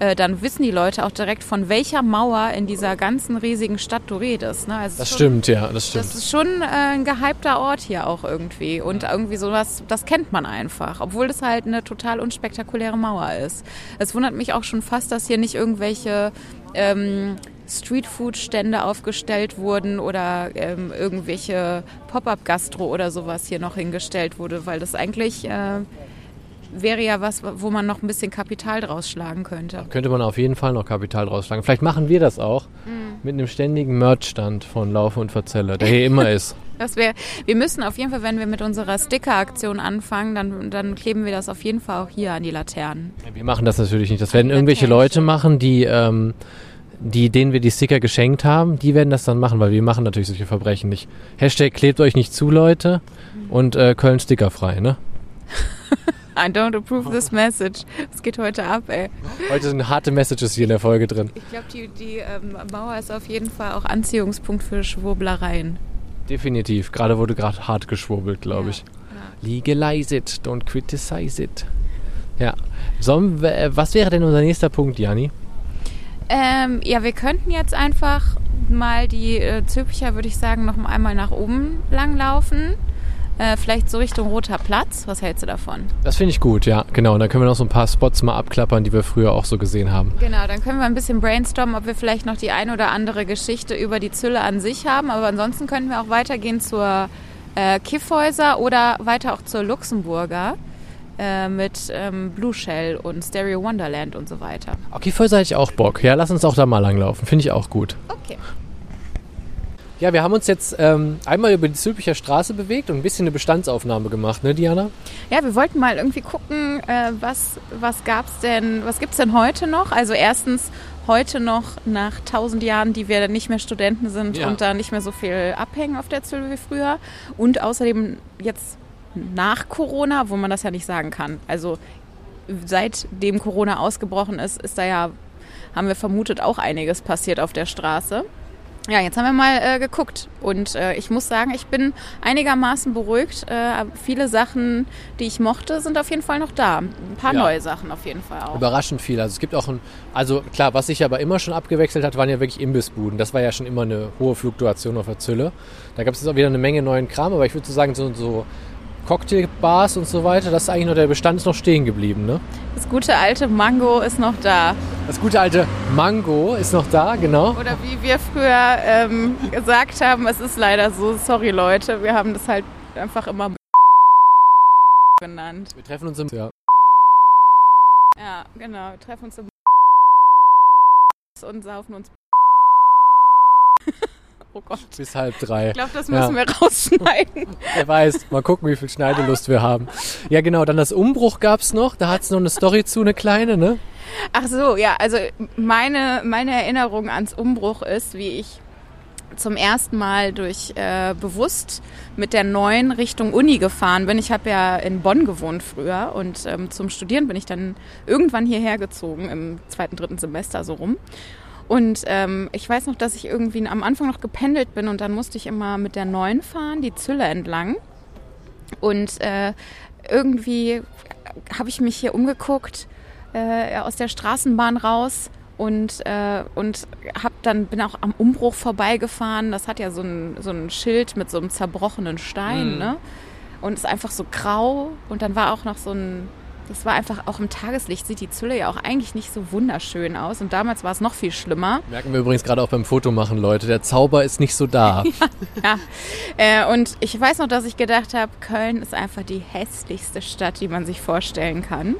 äh, dann wissen die Leute auch direkt, von welcher Mauer in dieser ganzen riesigen Stadt du redest. Ne? Also Das schon- stimmt, ja, das stimmt. Das ist schon äh, ein gehypter Ort hier auch irgendwie. Und irgendwie sowas, das kennt man einfach. Obwohl das halt eine total unspektakuläre Mauer ist. Es wundert mich auch schon fast, dass hier nicht irgendwelche ähm, Streetfood-Stände aufgestellt wurden oder ähm, irgendwelche Pop-up-Gastro oder sowas hier noch hingestellt wurde, weil das eigentlich äh, wäre ja was, wo man noch ein bisschen Kapital draus schlagen könnte. Könnte man auf jeden Fall noch Kapital drausschlagen. Vielleicht machen wir das auch Mhm. mit einem ständigen Merchstand von Laufe und Verzelle, der hier immer ist. Das wär, wir müssen auf jeden Fall, wenn wir mit unserer Sticker-Aktion anfangen, dann, dann kleben wir das auf jeden Fall auch hier an die Laternen. Wir machen das natürlich nicht. Das werden irgendwelche Leute machen, die, ähm, die, denen wir die Sticker geschenkt haben. Die werden das dann machen, weil wir machen natürlich solche Verbrechen nicht. Hashtag klebt euch nicht zu, Leute. Und äh, Köln stickerfrei, ne? I don't approve this message. Es geht heute ab, ey. Heute sind harte Messages hier in der Folge drin. Ich glaube, die, die ähm, Mauer ist auf jeden Fall auch Anziehungspunkt für Schwurblereien. Definitiv. Gerade wurde gerade hart geschwurbelt, glaube ich. Legalize it, don't criticize it. Ja. Wir, äh, was wäre denn unser nächster Punkt, Jani? Ähm, ja, wir könnten jetzt einfach mal die äh, Zülpicher, würde ich sagen, noch einmal nach oben langlaufen. Äh, vielleicht so Richtung Roter Platz. Was hältst du davon? Das finde ich gut, ja, genau. Und dann können wir noch so ein paar Spots mal abklappern, die wir früher auch so gesehen haben. Genau, dann können wir ein bisschen brainstormen, ob wir vielleicht noch die ein oder andere Geschichte über die Zülle an sich haben. Aber ansonsten können wir auch weitergehen zur äh, Kiffhäuser oder weiter auch zur Luxemburger äh, mit ähm, Blue Shell und Stereo Wonderland und so weiter. Okay, Fäuser hätte ich auch Bock. Ja, lass uns auch da mal langlaufen. Finde ich auch gut. Okay. Ja, wir haben uns jetzt ähm, einmal über die Zülpicher Straße bewegt und ein bisschen eine Bestandsaufnahme gemacht, ne, Diana? Ja, wir wollten mal irgendwie gucken, äh, was, was gab's denn, was gibt's denn heute noch? Also erstens heute noch nach tausend Jahren, die wir nicht mehr Studenten sind Ja. und da nicht mehr so viel abhängen auf der Zülle wie früher. Und außerdem jetzt nach Corona, wo man das ja nicht sagen kann. Also seitdem Corona ausgebrochen ist, ist da ja, haben wir vermutet, auch einiges passiert auf der Straße. Ja, jetzt haben wir mal äh, geguckt und äh, ich muss sagen, ich bin einigermaßen beruhigt. Äh, viele Sachen, die ich mochte, sind auf jeden Fall noch da. Ein paar Ja. neue Sachen auf jeden Fall auch. Überraschend viel. Also es gibt auch ein, also klar, was sich aber immer schon abgewechselt hat, waren ja wirklich Imbissbuden. Das war ja schon immer eine hohe Fluktuation auf der Zülle. Da gab es jetzt auch wieder eine Menge neuen Kram, aber ich würde so sagen, so, so Cocktailbars und so weiter, das ist eigentlich noch der Bestand ist noch stehen geblieben, ne? Das gute alte Mango ist noch da. Das gute alte Mango ist noch da, genau. Oder wie wir früher ähm, gesagt haben, es ist leider so, sorry Leute, wir haben das halt einfach immer genannt. Wir treffen uns im ja. Ja, genau. Wir treffen uns im und saufen uns. oh Gott. bis halb drei. Ich glaube, das Ja. müssen wir rausschneiden. Wer weiß, mal gucken, wie viel Schneidelust wir haben. Ja, genau, dann das Umbruch gab's noch. Da hat's noch eine Story zu, eine kleine, ne? Ach so, ja, also meine, meine Erinnerung ans Umbruch ist, wie ich zum ersten Mal durch äh, bewusst mit der neuen Richtung Uni gefahren bin. Ich habe ja in Bonn gewohnt früher und ähm, zum Studieren bin ich dann irgendwann hierher gezogen im zweiten, dritten Semester so rum. Und ähm, ich weiß noch, dass ich irgendwie am Anfang noch gependelt bin und dann musste ich immer mit der neuen fahren, die Zülle entlang. Und äh, irgendwie habe ich mich hier umgeguckt äh, aus der Straßenbahn raus und, äh, und hab dann bin auch am Umbruch vorbeigefahren. Das hat ja so ein, so ein Schild mit so einem zerbrochenen Stein, Mhm. ne? Und ist einfach so grau. Und dann war auch noch so ein, das war einfach auch im Tageslicht sieht die Zülle ja auch eigentlich nicht so wunderschön aus. Und damals war es noch viel schlimmer. Merken wir übrigens gerade auch beim Fotomachen, Leute. Der Zauber ist nicht so da. Ja, äh, und ich weiß noch, dass ich gedacht habe, Köln ist einfach die hässlichste Stadt, die man sich vorstellen kann.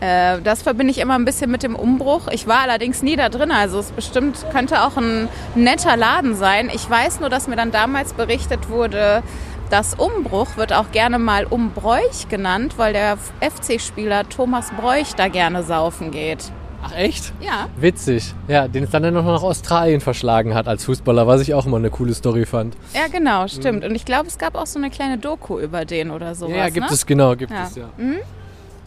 Äh, das verbinde ich immer ein bisschen mit dem Umbruch. Ich war allerdings nie da drin, also es bestimmt könnte auch ein netter Laden sein. Ich weiß nur, dass mir dann damals berichtet wurde, Das Umbruch wird auch gerne mal Umbräuch genannt, weil der FC-Spieler Thomas Bräuch da gerne saufen geht. Ach echt? Ja. Witzig. Ja, den es dann noch nach Australien verschlagen hat als Fußballer, was ich auch immer eine coole Story fand. Ja, genau, stimmt. Und ich glaube, es gab auch so eine kleine Doku über den oder sowas. ja, gibt ne? es, genau, gibt Ja. es, ja.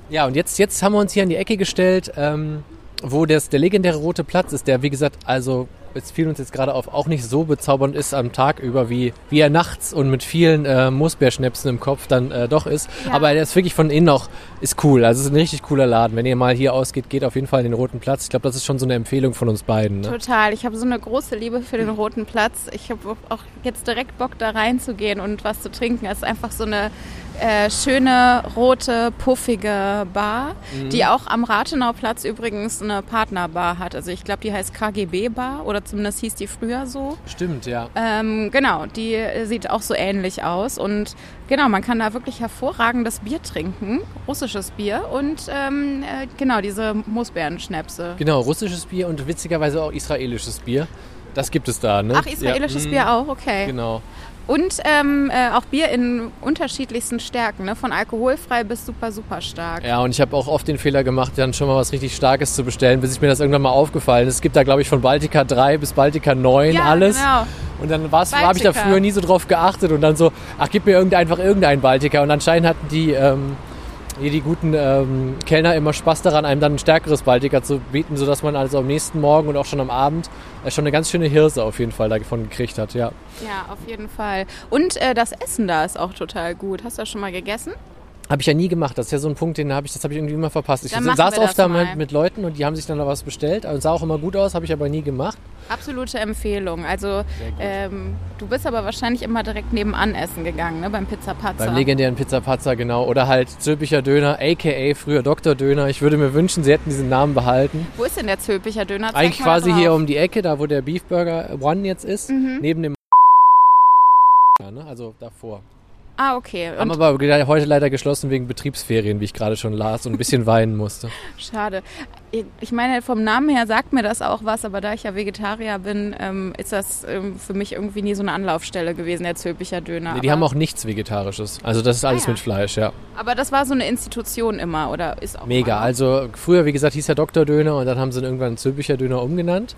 Ja, und jetzt, jetzt haben wir uns hier an die Ecke gestellt, ähm, wo das, der legendäre Rote Platz ist, der, wie gesagt, also, es fiel uns jetzt gerade auf, auch nicht so bezaubernd ist am Tag über, wie, wie er nachts und mit vielen äh, Moosbeerschnäpsen im Kopf dann äh, doch ist. Ja. Aber der ist wirklich von innen auch, ist cool. Also es ist ein richtig cooler Laden. Wenn ihr mal hier ausgeht, geht auf jeden Fall in den Roten Platz. Ich glaube, das ist schon so eine Empfehlung von uns beiden. Ne? Total. Ich habe so eine große Liebe für den Roten Platz. Ich habe auch jetzt direkt Bock, da reinzugehen und was zu trinken. Es ist einfach so eine äh, schöne, rote, puffige Bar, Mhm. die auch am Rathenauplatz übrigens eine Partnerbar hat. Also ich glaube, die heißt KGB Bar oder zumindest hieß die früher so. Stimmt, ja. Ähm, genau, die sieht auch so ähnlich aus. Und genau, man kann da wirklich hervorragendes Bier trinken, russisches Bier und ähm, äh, genau diese Moosbeerenschnäpse. Genau, russisches Bier und witzigerweise auch israelisches Bier. Das gibt es da, ne? Ach, israelisches ja. Bier auch, okay. Genau. Und ähm, äh, auch Bier in unterschiedlichsten Stärken, ne? von alkoholfrei bis super, super stark. Ja, und ich habe auch oft den Fehler gemacht, dann schon mal was richtig Starkes zu bestellen, bis ich mir das irgendwann mal aufgefallen ist. Es gibt da, glaube ich, von Baltica 3 bis Baltica 9 Ja, alles. genau. Und dann habe ich da früher nie so drauf geachtet und dann so, ach, gib mir irgendein, einfach irgendein Baltica. Und anscheinend hatten die, ähm, die guten ähm, Kellner immer Spaß daran, einem dann ein stärkeres Baltica zu bieten, sodass man also am nächsten Morgen und auch schon am Abend äh, schon eine ganz schöne Hirse auf jeden Fall davon gekriegt hat, ja. Ja, auf jeden Fall. Und äh, das Essen da ist auch total gut. Hast du das schon mal gegessen? Habe ich ja nie gemacht. Das ist ja so ein Punkt, den habe ich, das habe ich irgendwie immer verpasst. Ich saß oft da mit, mit Leuten und die haben sich dann noch was bestellt und sah auch immer gut aus, habe ich aber nie gemacht. Absolute Empfehlung. Also ähm, du bist aber wahrscheinlich immer direkt nebenan essen gegangen, ne? beim Pizza Pazza. Beim legendären Pizza Pazza, genau. Oder halt Zülpicher Döner, a.k.a. früher Dr. Döner. Ich würde mir wünschen, sie hätten diesen Namen behalten. Wo ist denn der Zülpicher Döner? Zeig Eigentlich quasi da hier um die Ecke, da wo der Beef Burger One jetzt ist, Mhm. neben dem ne? also davor. Ah, okay. Haben Und aber le- heute leider geschlossen wegen Betriebsferien, wie ich gerade schon las und ein bisschen weinen musste. schade. Ich meine, vom Namen her sagt mir das auch was, aber da ich ja Vegetarier bin, ähm, ist das ähm, für mich irgendwie nie so eine Anlaufstelle gewesen, der Zülpicher Döner. Nee, die aber, haben auch nichts Vegetarisches. Also das ist alles Ah, ja. mit Fleisch, ja. aber das war so eine Institution immer, oder ist auch Mega. Also früher, wie gesagt, hieß der Dr. Döner und dann haben sie ihn irgendwann Zülpicher Döner umgenannt.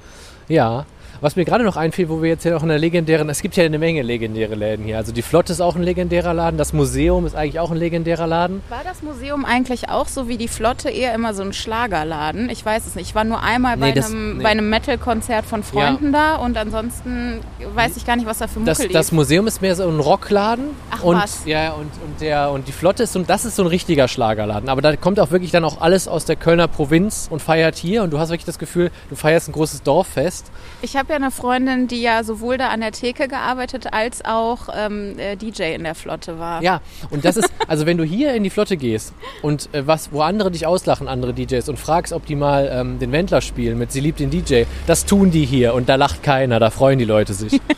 Ja. Was mir gerade noch einfiel, wo wir jetzt ja auch in der legendären, es gibt ja eine Menge legendäre Läden hier. Also die Flotte ist auch ein legendärer Laden, das Museum ist eigentlich auch ein legendärer Laden. War das Museum eigentlich auch so wie die Flotte eher immer so ein Schlagerladen? Ich weiß es nicht. Ich war nur einmal bei Nee, das- einem, nee. bei einem Metal-Konzert von Freunden da und ansonsten weiß ich gar nicht, was da für Muckel Das, lief. das Museum ist mehr so ein Rockladen. Ach, und, was. Ja, und, und, der, und die Flotte ist so, ein- das ist so ein richtiger Schlagerladen. Aber da kommt auch wirklich dann auch alles aus der Kölner Provinz und feiert hier. Und du hast wirklich das Gefühl, du feierst ein großes Dorffest. Ich habe ja eine Freundin, die ja sowohl da an der Theke gearbeitet als auch ähm, äh, DJ in der Flotte war. Ja, und das ist, also wenn du hier in die Flotte gehst und äh, was, wo andere dich auslachen, andere DJs, und fragst, ob die mal ähm, den Wendler spielen mit Sie liebt den DJ, das tun die hier und da lacht keiner, da freuen die Leute sich.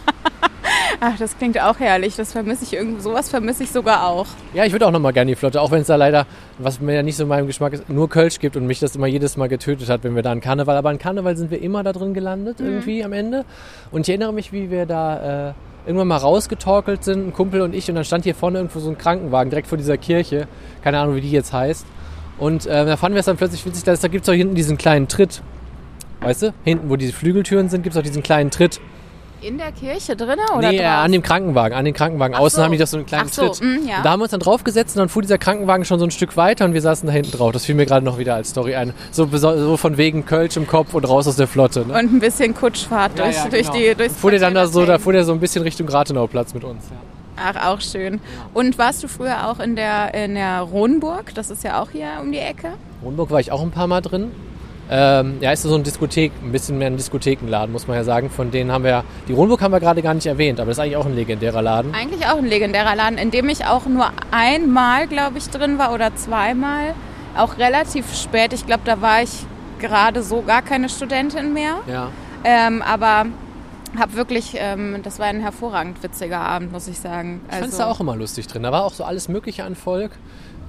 Ach, das klingt auch herrlich. Das vermisse ich irgendwie. Sowas vermisse ich sogar auch. ja, ich würde auch nochmal gerne die Flotte, auch wenn es da leider, was mir ja nicht so in meinem Geschmack ist, nur Kölsch gibt und mich das immer jedes Mal getötet hat, wenn wir da an Karneval, aber an Karneval sind wir immer da drin gelandet, irgendwie am Ende. Und ich erinnere mich, wie wir da äh, irgendwann mal rausgetorkelt sind, ein Kumpel und ich, und dann stand hier vorne irgendwo so ein Krankenwagen direkt vor dieser Kirche, keine Ahnung, wie die jetzt heißt. Und äh, da fanden wir es dann plötzlich witzig, dass da gibt es auch hinten diesen kleinen Tritt. Weißt du? Hinten, wo diese Flügeltüren sind, gibt es auch diesen kleinen Tritt. In der Kirche drinnen oder nee, draußen? an dem Krankenwagen, an den Krankenwagen. Ach Außen so. haben die doch so einen kleinen Ach so, Tritt. mm, ja. Da haben wir uns dann draufgesetzt und dann fuhr dieser Krankenwagen schon so ein Stück weiter und wir saßen da hinten drauf. Das fiel mir gerade noch wieder als Story ein. So, so von wegen Kölsch im Kopf und raus aus der Flotte. Ne? Und ein bisschen Kutschfahrt durch, durch die durchs fuhr der dann da so, da fuhr der so ein bisschen Richtung Rathenauplatz mit uns. Ja. Ach, auch schön. Und warst du früher auch in der, in der Ronburg? Das ist ja auch hier um die Ecke. Rundburg war ich auch ein paar Mal drin. Ähm, ja, ist so ein Diskothek, ein bisschen mehr ein Diskothekenladen, muss man ja sagen. Von denen haben wir, die Rundburg haben wir gerade gar nicht erwähnt, aber das ist eigentlich auch ein legendärer Laden. Eigentlich auch ein legendärer Laden, in dem ich auch nur einmal, glaube ich, drin war oder zweimal. Auch relativ spät. Ich glaube, da war ich gerade so gar keine Studentin mehr. Ja. Ähm, aber habe wirklich, ähm, das war ein hervorragend witziger Abend, muss ich sagen. Ich fand es da auch immer lustig drin. Da war auch so alles Mögliche an Volk.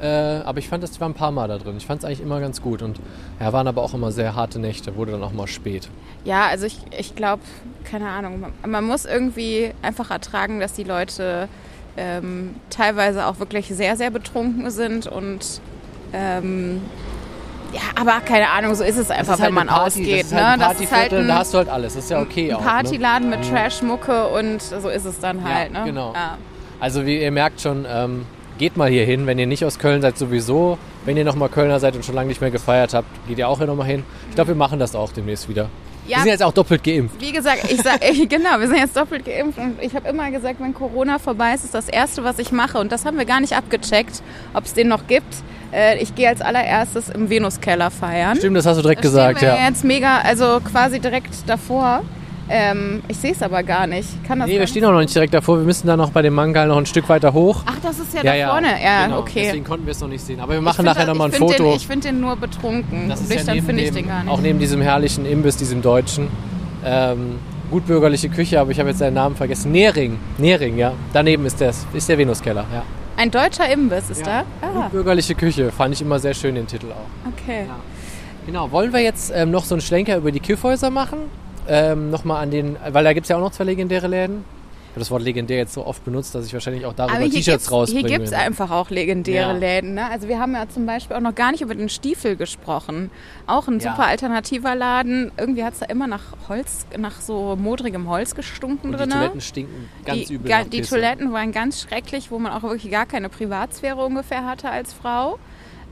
Äh, aber ich fand, das war ein paar Mal da drin. Ich fand es eigentlich immer ganz gut. Und ja, waren aber auch immer sehr harte Nächte. Wurde dann auch mal spät. Ja, also ich, ich glaube, keine Ahnung, man, man muss irgendwie einfach ertragen, dass die Leute ähm, teilweise auch wirklich sehr, sehr betrunken sind und ähm, ja, aber keine Ahnung, so ist es einfach, ist halt wenn man Party, ausgeht. Das ist halt ne? Das ist halt ein, da hast du halt alles. Das ist ja okay ein auch. Ne? Partyladen mit Trash-Mucke und so ist es dann halt. Ja, ne? genau. Ja. Also wie ihr merkt schon, ähm, geht mal hier hin. Wenn ihr nicht aus Köln seid, sowieso. Wenn ihr nochmal Kölner seid und schon lange nicht mehr gefeiert habt, geht ihr auch hier nochmal hin. Ich glaube, wir machen das auch demnächst wieder. Ja. Wir sind jetzt auch doppelt geimpft. Wie gesagt, ich sag, genau, wir sind jetzt doppelt geimpft und ich habe immer gesagt, wenn Corona vorbei ist, ist das Erste, was ich mache. Und das haben wir gar nicht abgecheckt, ob es den noch gibt. Äh, ich gehe als allererstes im Venuskeller feiern. Stimmt, das hast du direkt Da gesagt, wir ja. jetzt mega, also quasi direkt davor. Ähm, ich sehe es aber gar nicht. Kann das Nee, wir stehen auch noch nicht direkt davor. Wir müssen da noch bei dem Mangal noch ein Stück weiter hoch. Ach, das ist ja, da vorne. Ja, genau. okay. Deswegen konnten wir es noch nicht sehen. Aber wir machen nachher das- nochmal ein Foto. Den, ich finde den nur betrunken. Das ist ja neben finde ich dem, den gar nicht. Auch neben diesem herrlichen Imbiss, diesem deutschen. Ähm, gutbürgerliche Küche, aber ich habe jetzt seinen Namen vergessen. Nering. Nering, ja. Daneben ist der, ist der Venuskeller, ja. Ein deutscher Imbiss ist Ja. da? Ah, Gutbürgerliche Küche, fand ich immer sehr schön, den Titel auch. okay. Genau, wollen wir jetzt ähm, noch so einen Schlenker über die Kiffhäuser machen? Ähm, Nochmal an den, weil da gibt es ja auch noch zwei legendäre Läden. Ich habe das Wort legendär jetzt so oft benutzt, dass ich wahrscheinlich auch darüber T-Shirts rausbringe. hier gibt es einfach auch legendäre Ja. Läden. Ne? Also wir haben ja zum Beispiel auch noch gar nicht über den Stiefel gesprochen. Auch ein Ja. super alternativer Laden. Irgendwie hat es da immer nach Holz, nach so modrigem Holz gestunken Und die drin. Toiletten stinken ganz die, übel ga- die. Toiletten waren ganz schrecklich, wo man auch wirklich gar keine Privatsphäre ungefähr hatte als Frau.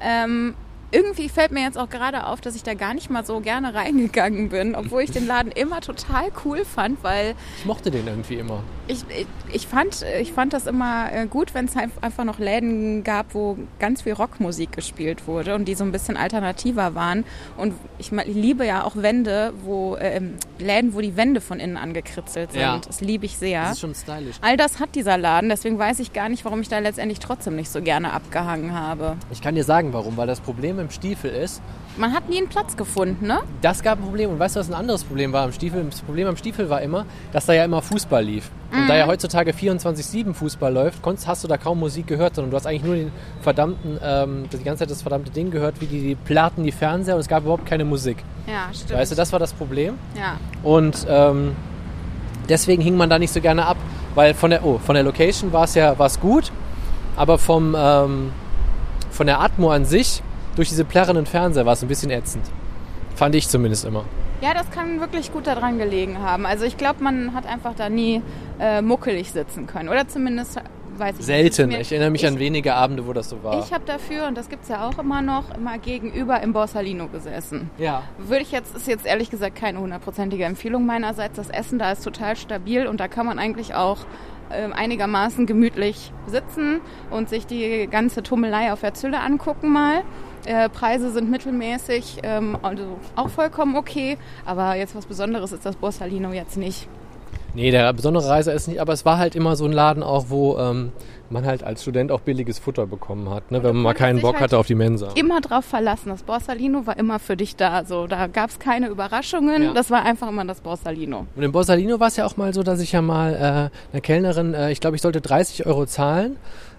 Ähm, irgendwie fällt mir jetzt auch gerade auf, dass ich da gar nicht mal so gerne reingegangen bin, obwohl ich den Laden immer total cool fand, weil Ich mochte den irgendwie immer. ich, ich, ich, fand, ich fand das immer äh, gut, wenn es halt einfach noch Läden gab, wo ganz viel Rockmusik gespielt wurde und die so ein bisschen alternativer waren. Und ich, ich liebe ja auch Wände, wo ähm, Läden, wo die Wände von innen angekritzelt sind. Ja. Das liebe ich sehr. Das ist schon stylisch. All das hat dieser Laden, deswegen weiß ich gar nicht, warum ich da letztendlich trotzdem nicht so gerne abgehangen habe. Ich kann dir sagen, warum. Weil das Problem im Stiefel ist, Man hat nie einen Platz gefunden, ne? das gab ein Problem. Und weißt du, was ein anderes Problem war am Stiefel? Das Problem am Stiefel war immer, dass da ja immer Fußball lief. Und Mhm. da ja heutzutage 24-7 Fußball läuft, konntest, hast du da kaum Musik gehört, sondern du hast eigentlich nur den verdammten, ähm, die ganze Zeit das verdammte Ding gehört, wie die, die Platten, die Fernseher und es gab überhaupt keine Musik. Ja, stimmt. Weißt du, das war das Problem. ja. Und ähm, deswegen hing man da nicht so gerne ab, weil von der, oh, von der Location war es ja war's gut, aber vom, ähm, von der Atmo an sich, durch diese plärrenden Fernseher war es ein bisschen ätzend. Fand ich zumindest immer. Ja, das kann wirklich gut daran gelegen haben. Also ich glaube, man hat einfach da nie äh, muckelig sitzen können. Oder zumindest weiß ich Selten. nicht. Ich erinnere mich an wenige Abende, wo das so war. Ich habe dafür, und das gibt es ja auch immer noch, immer gegenüber im Borsalino gesessen. ja. Würde ich jetzt, ist jetzt ehrlich gesagt keine hundertprozentige Empfehlung meinerseits. Das Essen da ist total stabil und da kann man eigentlich auch ähm, einigermaßen gemütlich sitzen und sich die ganze Tummelei auf der Zülle angucken mal. Äh, Preise sind mittelmäßig, ähm, also auch vollkommen okay. Aber jetzt was Besonderes ist das Borsalino jetzt nicht. Nee, der besondere Reise ist nicht, aber es war halt immer so ein Laden auch, wo ähm, man halt als Student auch billiges Futter bekommen hat, ne, wenn man mal keinen Bock halt hatte auf die Mensa. Immer drauf verlassen. Das Borsalino war immer für dich da. So, da gab es keine Überraschungen. Ja. Das war einfach immer das Borsalino. Und im Borsalino war es ja auch mal so, dass ich ja mal äh, einer Kellnerin, äh, ich glaube, ich sollte 30 Euro zahlen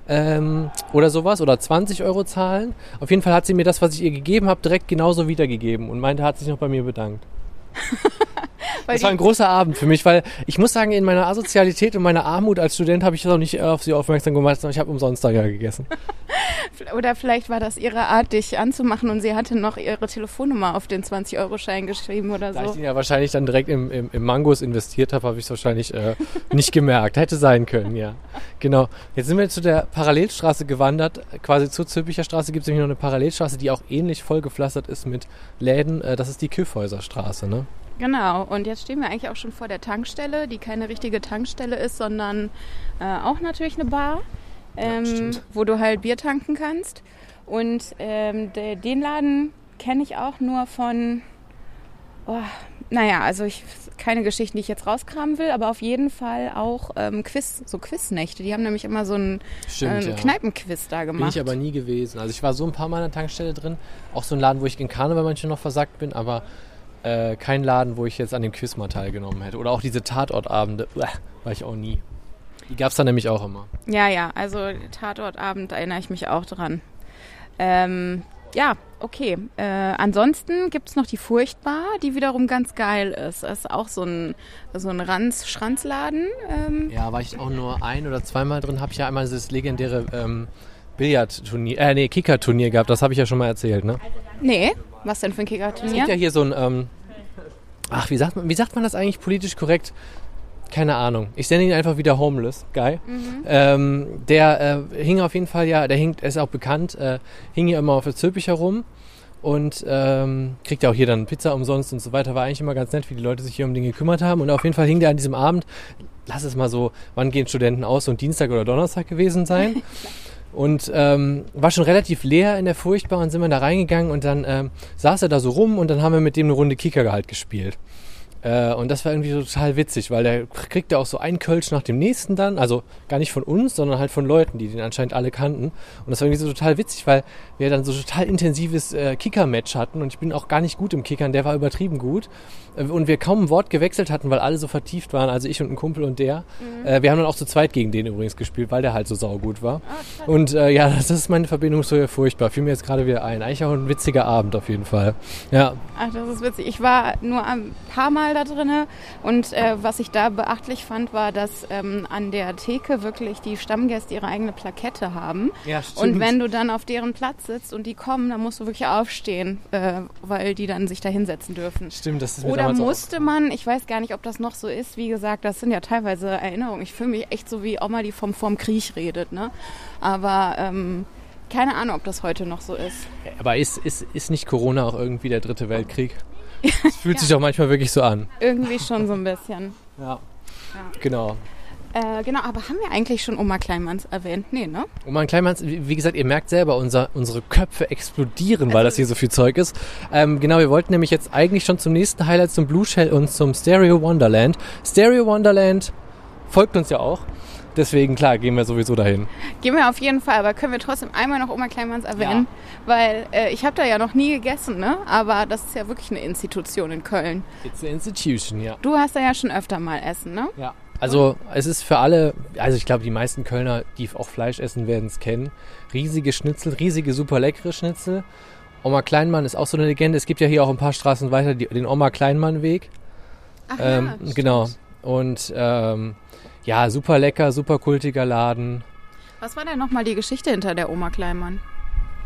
ähm, oder sowas oder 20 Euro zahlen. Auf jeden Fall hat sie mir das, was ich ihr gegeben habe, direkt genauso wiedergegeben und meinte, hat sich noch bei mir bedankt. Das war ein großer Abend für mich, weil ich muss sagen, in meiner Asozialität und meiner Armut als Student habe ich auch nicht auf sie aufmerksam gemacht, sondern ich habe umsonst da ja gegessen. Oder vielleicht war das ihre Art, dich anzumachen und sie hatte noch ihre Telefonnummer auf den 20-Euro-Schein geschrieben oder Da ich so. den ja wahrscheinlich dann direkt im, im, im Mangos investiert habe, habe ich es wahrscheinlich äh, nicht gemerkt. Hätte sein können, ja. Genau. Jetzt sind wir zu der Parallelstraße gewandert. Quasi zur Zülpicher Straße gibt es nämlich noch eine Parallelstraße, die auch ähnlich vollgepflastert ist mit Läden. Äh, das ist die Kiffhäuserstraße, ne? Genau, und jetzt stehen wir eigentlich auch schon vor der Tankstelle, die keine richtige Tankstelle ist, sondern äh, auch natürlich eine Bar, ähm, stimmt. wo du halt Bier tanken kannst. Und ähm, de, den Laden kenne ich auch nur von, oh, naja, also ich keine Geschichten, die ich jetzt rauskramen will, aber auf jeden Fall auch ähm, Quiz, so Quiznächte. Die haben nämlich immer so einen Stimmt, ähm, ja. Kneipenquiz da gemacht. Bin ich aber nie gewesen. Also ich war so ein paar Mal an der Tankstelle drin. Auch so ein Laden, wo ich in Karneval manchmal noch versackt bin, aber äh, kein Laden, wo ich jetzt an dem Quiz mal teilgenommen hätte. Oder auch diese Tatortabende, uah, war ich auch nie. Die gab es da nämlich auch immer. Ja, ja, also Tatortabend erinnere ich mich auch dran. Ähm, ja, okay. Äh, ansonsten gibt es noch die Furchtbar, die wiederum ganz geil ist. Das ist auch so ein, so ein Ranz Schranzladen. Ähm, Ja, war ich auch nur ein oder zweimal drin, habe ich ja einmal dieses legendäre ähm, Billardturnier, äh, nee, Kicker-Turnier gehabt, das habe ich ja schon mal erzählt, ne? nee, was denn für ein Es gibt ja Kickerturnier? hier so ein, ähm, ach, wie sagt man, wie sagt man das eigentlich politisch korrekt? Keine Ahnung. Ich nenne ihn einfach wieder Homeless Guy. Ähm, der äh, hing auf jeden Fall ja, der hing, ist auch bekannt, äh, hing hier immer auf der Zülpich herum und ähm, kriegt ja auch hier dann Pizza umsonst und so weiter. War eigentlich immer ganz nett, wie die Leute sich hier um Dinge gekümmert haben. Und auf jeden Fall hing der an diesem Abend, lass es mal so, wann gehen Studenten aus, so ein Dienstag oder Donnerstag gewesen sein. Und ähm, war schon relativ leer in der Furchtbar und sind wir da reingegangen und dann ähm, saß er da so rum und dann haben wir mit dem eine Runde Kicker halt gespielt. Äh, und das war irgendwie so total witzig, weil der kriegt ja auch so einen Kölsch nach dem nächsten dann, also gar nicht von uns, sondern halt von Leuten, die den anscheinend alle kannten. Und das war irgendwie so total witzig, weil wir dann so total intensives äh, Kicker-Match hatten und ich bin auch gar nicht gut im Kickern, der war übertrieben gut. Äh, Und wir kaum ein Wort gewechselt hatten, weil alle so vertieft waren, also ich und ein Kumpel und der. Äh, wir haben dann auch zu zweit gegen den übrigens gespielt, weil der halt so saugut war. Und äh, ja, das ist meine Verbindung so furchtbar. Fiel mir jetzt gerade wieder ein. Eigentlich auch ein witziger Abend auf jeden Fall. Ja, Ach, das ist witzig. Ich war nur ein paar Mal da drinne und äh, was ich da beachtlich fand, war, dass ähm, an der Theke wirklich die Stammgäste ihre eigene Plakette haben. Ja, und stimmt. wenn du dann auf deren Platz sitzt und die kommen, dann musst du wirklich aufstehen, äh, weil die dann sich da hinsetzen dürfen. stimmt, das ist mir Oder damals auch musste man, ich weiß gar nicht, ob das noch so ist, wie gesagt, das sind ja teilweise Erinnerungen. Ich fühle mich echt so wie Oma, die vom, vom Krieg redet, ne? Aber ähm, keine Ahnung, ob das heute noch so ist. Aber ist, ist, ist nicht Corona auch irgendwie der dritte Weltkrieg? Es fühlt sich auch manchmal wirklich so an. Irgendwie schon so ein bisschen. Ja. Genau. Äh, genau, aber haben wir eigentlich schon Oma Kleinmanns erwähnt? Nee, ne? Ein kleiner, wie gesagt, ihr merkt selber, unser, unsere Köpfe explodieren, weil das hier so viel Zeug ist. Ähm, genau, wir wollten nämlich jetzt eigentlich schon zum nächsten Highlight, zum Blue Shell und zum Stereo Wonderland. Stereo Wonderland folgt uns ja auch. Deswegen, klar, gehen wir sowieso dahin. Gehen wir auf jeden Fall, aber können wir trotzdem einmal noch Oma Kleinmanns erwähnen? Weil äh, ich habe da ja noch nie gegessen, ne? Aber das ist ja wirklich eine Institution in Köln. It's an institution, ja. Du hast da ja schon öfter mal essen, ne? Ja. Also es ist für alle, also ich glaube die meisten Kölner, die auch Fleisch essen, werden es kennen. Riesige Schnitzel, riesige super leckere Schnitzel. Oma Kleinmann ist auch so eine Legende. Es gibt ja hier auch ein paar Straßen weiter die, den Oma Kleinmann Weg. Ach Ähm, stimmt. genau. Und ähm, ja, super lecker, super kultiger Laden. Was war denn nochmal die Geschichte hinter der Oma Kleinmann?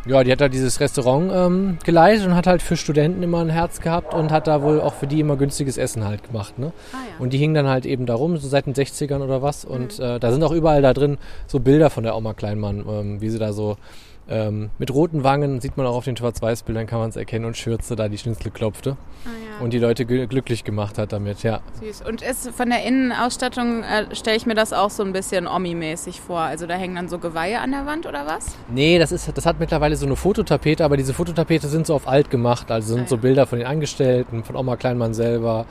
Ja, die hat da dieses Restaurant ähm, geleitet und hat halt für Studenten immer ein Herz gehabt und hat da wohl auch für die immer günstiges Essen halt gemacht. Ne? Ah ja. Und die hingen dann halt eben da rum, so seit den 60ern oder was. Und äh, da sind auch überall da drin so Bilder von der Oma Kleinmann, ähm, wie sie da so ähm, mit roten Wangen, sieht man auch auf den Schwarz-Weiß-Bildern, kann man es erkennen, und Schürze da die Schnitzel klopfte Ah, ja. und die Leute gl glücklich gemacht hat damit, ja. Süß. Und ist von der Innenausstattung äh, stelle ich mir das auch so ein bisschen Omi-mäßig vor. Also da hängen dann so Geweihe an der Wand oder was? Nee, das, ist, das hat mittlerweile so eine Fototapete, aber diese Fototapete sind so auf alt gemacht. Also sind Ah, so ja. Bilder von den Angestellten, von Oma Kleinmann selber.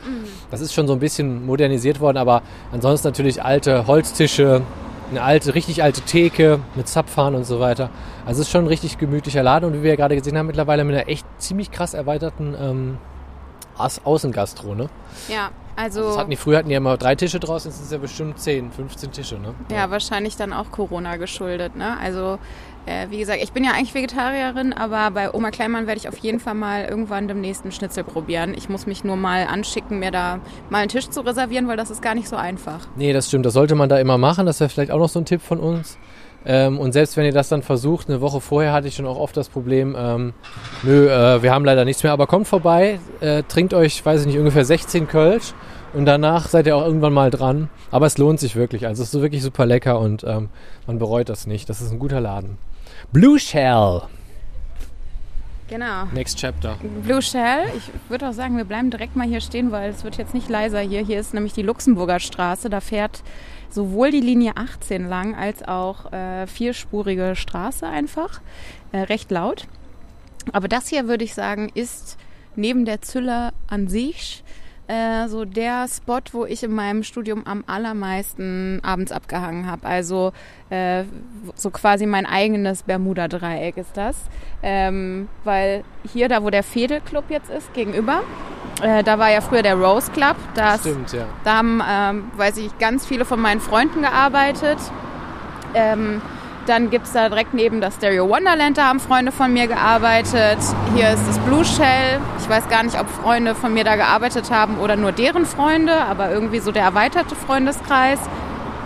Das ist schon so ein bisschen modernisiert worden, aber ansonsten natürlich alte Holztische, eine alte, richtig alte Theke mit Zapfhahn und so weiter. Also es ist schon ein richtig gemütlicher Laden und wie wir ja gerade gesehen haben, mittlerweile mit einer echt ziemlich krass erweiterten ähm, Außengastro, ne? Ja, also, Das hatten die, früher hatten die ja immer drei Tische draußen, jetzt sind es ja bestimmt 10, 15 Tische, ne? ja, wahrscheinlich dann auch Corona geschuldet. Ne? Also äh, wie gesagt, ich bin ja eigentlich Vegetarierin, aber bei Oma Kleinmann werde ich auf jeden Fall mal irgendwann demnächst einen Schnitzel probieren. Ich muss mich nur mal anschicken, mir da mal einen Tisch zu reservieren, weil das ist gar nicht so einfach. Nee, das stimmt. Das sollte man da immer machen. Das wäre vielleicht auch noch so ein Tipp von uns. Ähm, und selbst wenn ihr das dann versucht, eine Woche vorher hatte ich schon auch oft das Problem, ähm, nö, äh, wir haben leider nichts mehr, aber kommt vorbei, äh, trinkt euch, weiß ich nicht, ungefähr 16 Kölsch und danach seid ihr auch irgendwann mal dran. Aber es lohnt sich wirklich. Also es ist wirklich super lecker und ähm, man bereut das nicht. Das ist ein guter Laden. Blue Shell. Genau. Next chapter. Blue Shell, ich würde auch sagen, wir bleiben direkt mal hier stehen, weil es wird jetzt nicht leiser hier. Hier ist nämlich die Luxemburger Straße. Da fährt sowohl die Linie 18 lang als auch äh, vierspurige Straße einfach. Äh, recht laut. Aber das hier würde ich sagen, ist neben der Züller an sich äh, so der Spot, wo ich in meinem Studium am allermeisten abends abgehangen habe. Also äh, so quasi mein eigenes Bermuda-Dreieck ist das. Ähm, weil hier, da wo der Fädelclub jetzt ist, gegenüber, äh, da war ja früher der Rose Club. Das, Stimmt, ja. da haben, ähm, weiß ich, ganz viele von meinen Freunden gearbeitet. Ähm, Dann gibt es da direkt neben das Stereo Wonderland, da haben Freunde von mir gearbeitet. Hier ist das Blue Shell. Ich weiß gar nicht, ob Freunde von mir da gearbeitet haben oder nur deren Freunde, aber irgendwie so der erweiterte Freundeskreis.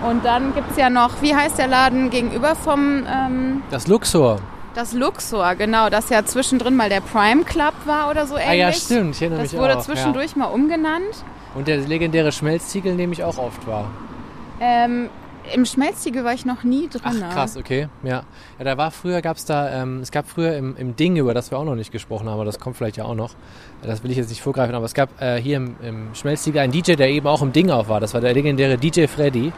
Und dann gibt es ja noch, wie heißt der Laden gegenüber vom ähm, Das Luxor. das Luxor, genau, das ja zwischendrin mal der Prime Club war oder so ähnlich. Ah ja, stimmt. Ich erinnere Das mich wurde auch. zwischendurch mal umgenannt. Ja. Und der legendäre Schmelztiegel, in dem ich auch oft war. Ähm, Im Schmelztiegel war ich noch nie drin. Ach krass, okay. Ja, ja da war früher, gab es da, ähm, es gab früher im, im Ding, über das wir auch noch nicht gesprochen haben, aber das kommt vielleicht ja auch noch. Das will ich jetzt nicht vorgreifen, aber es gab äh, hier im, im Schmelztiegel einen DJ, der eben auch im Ding auf war. Das war der legendäre DJ Freddy,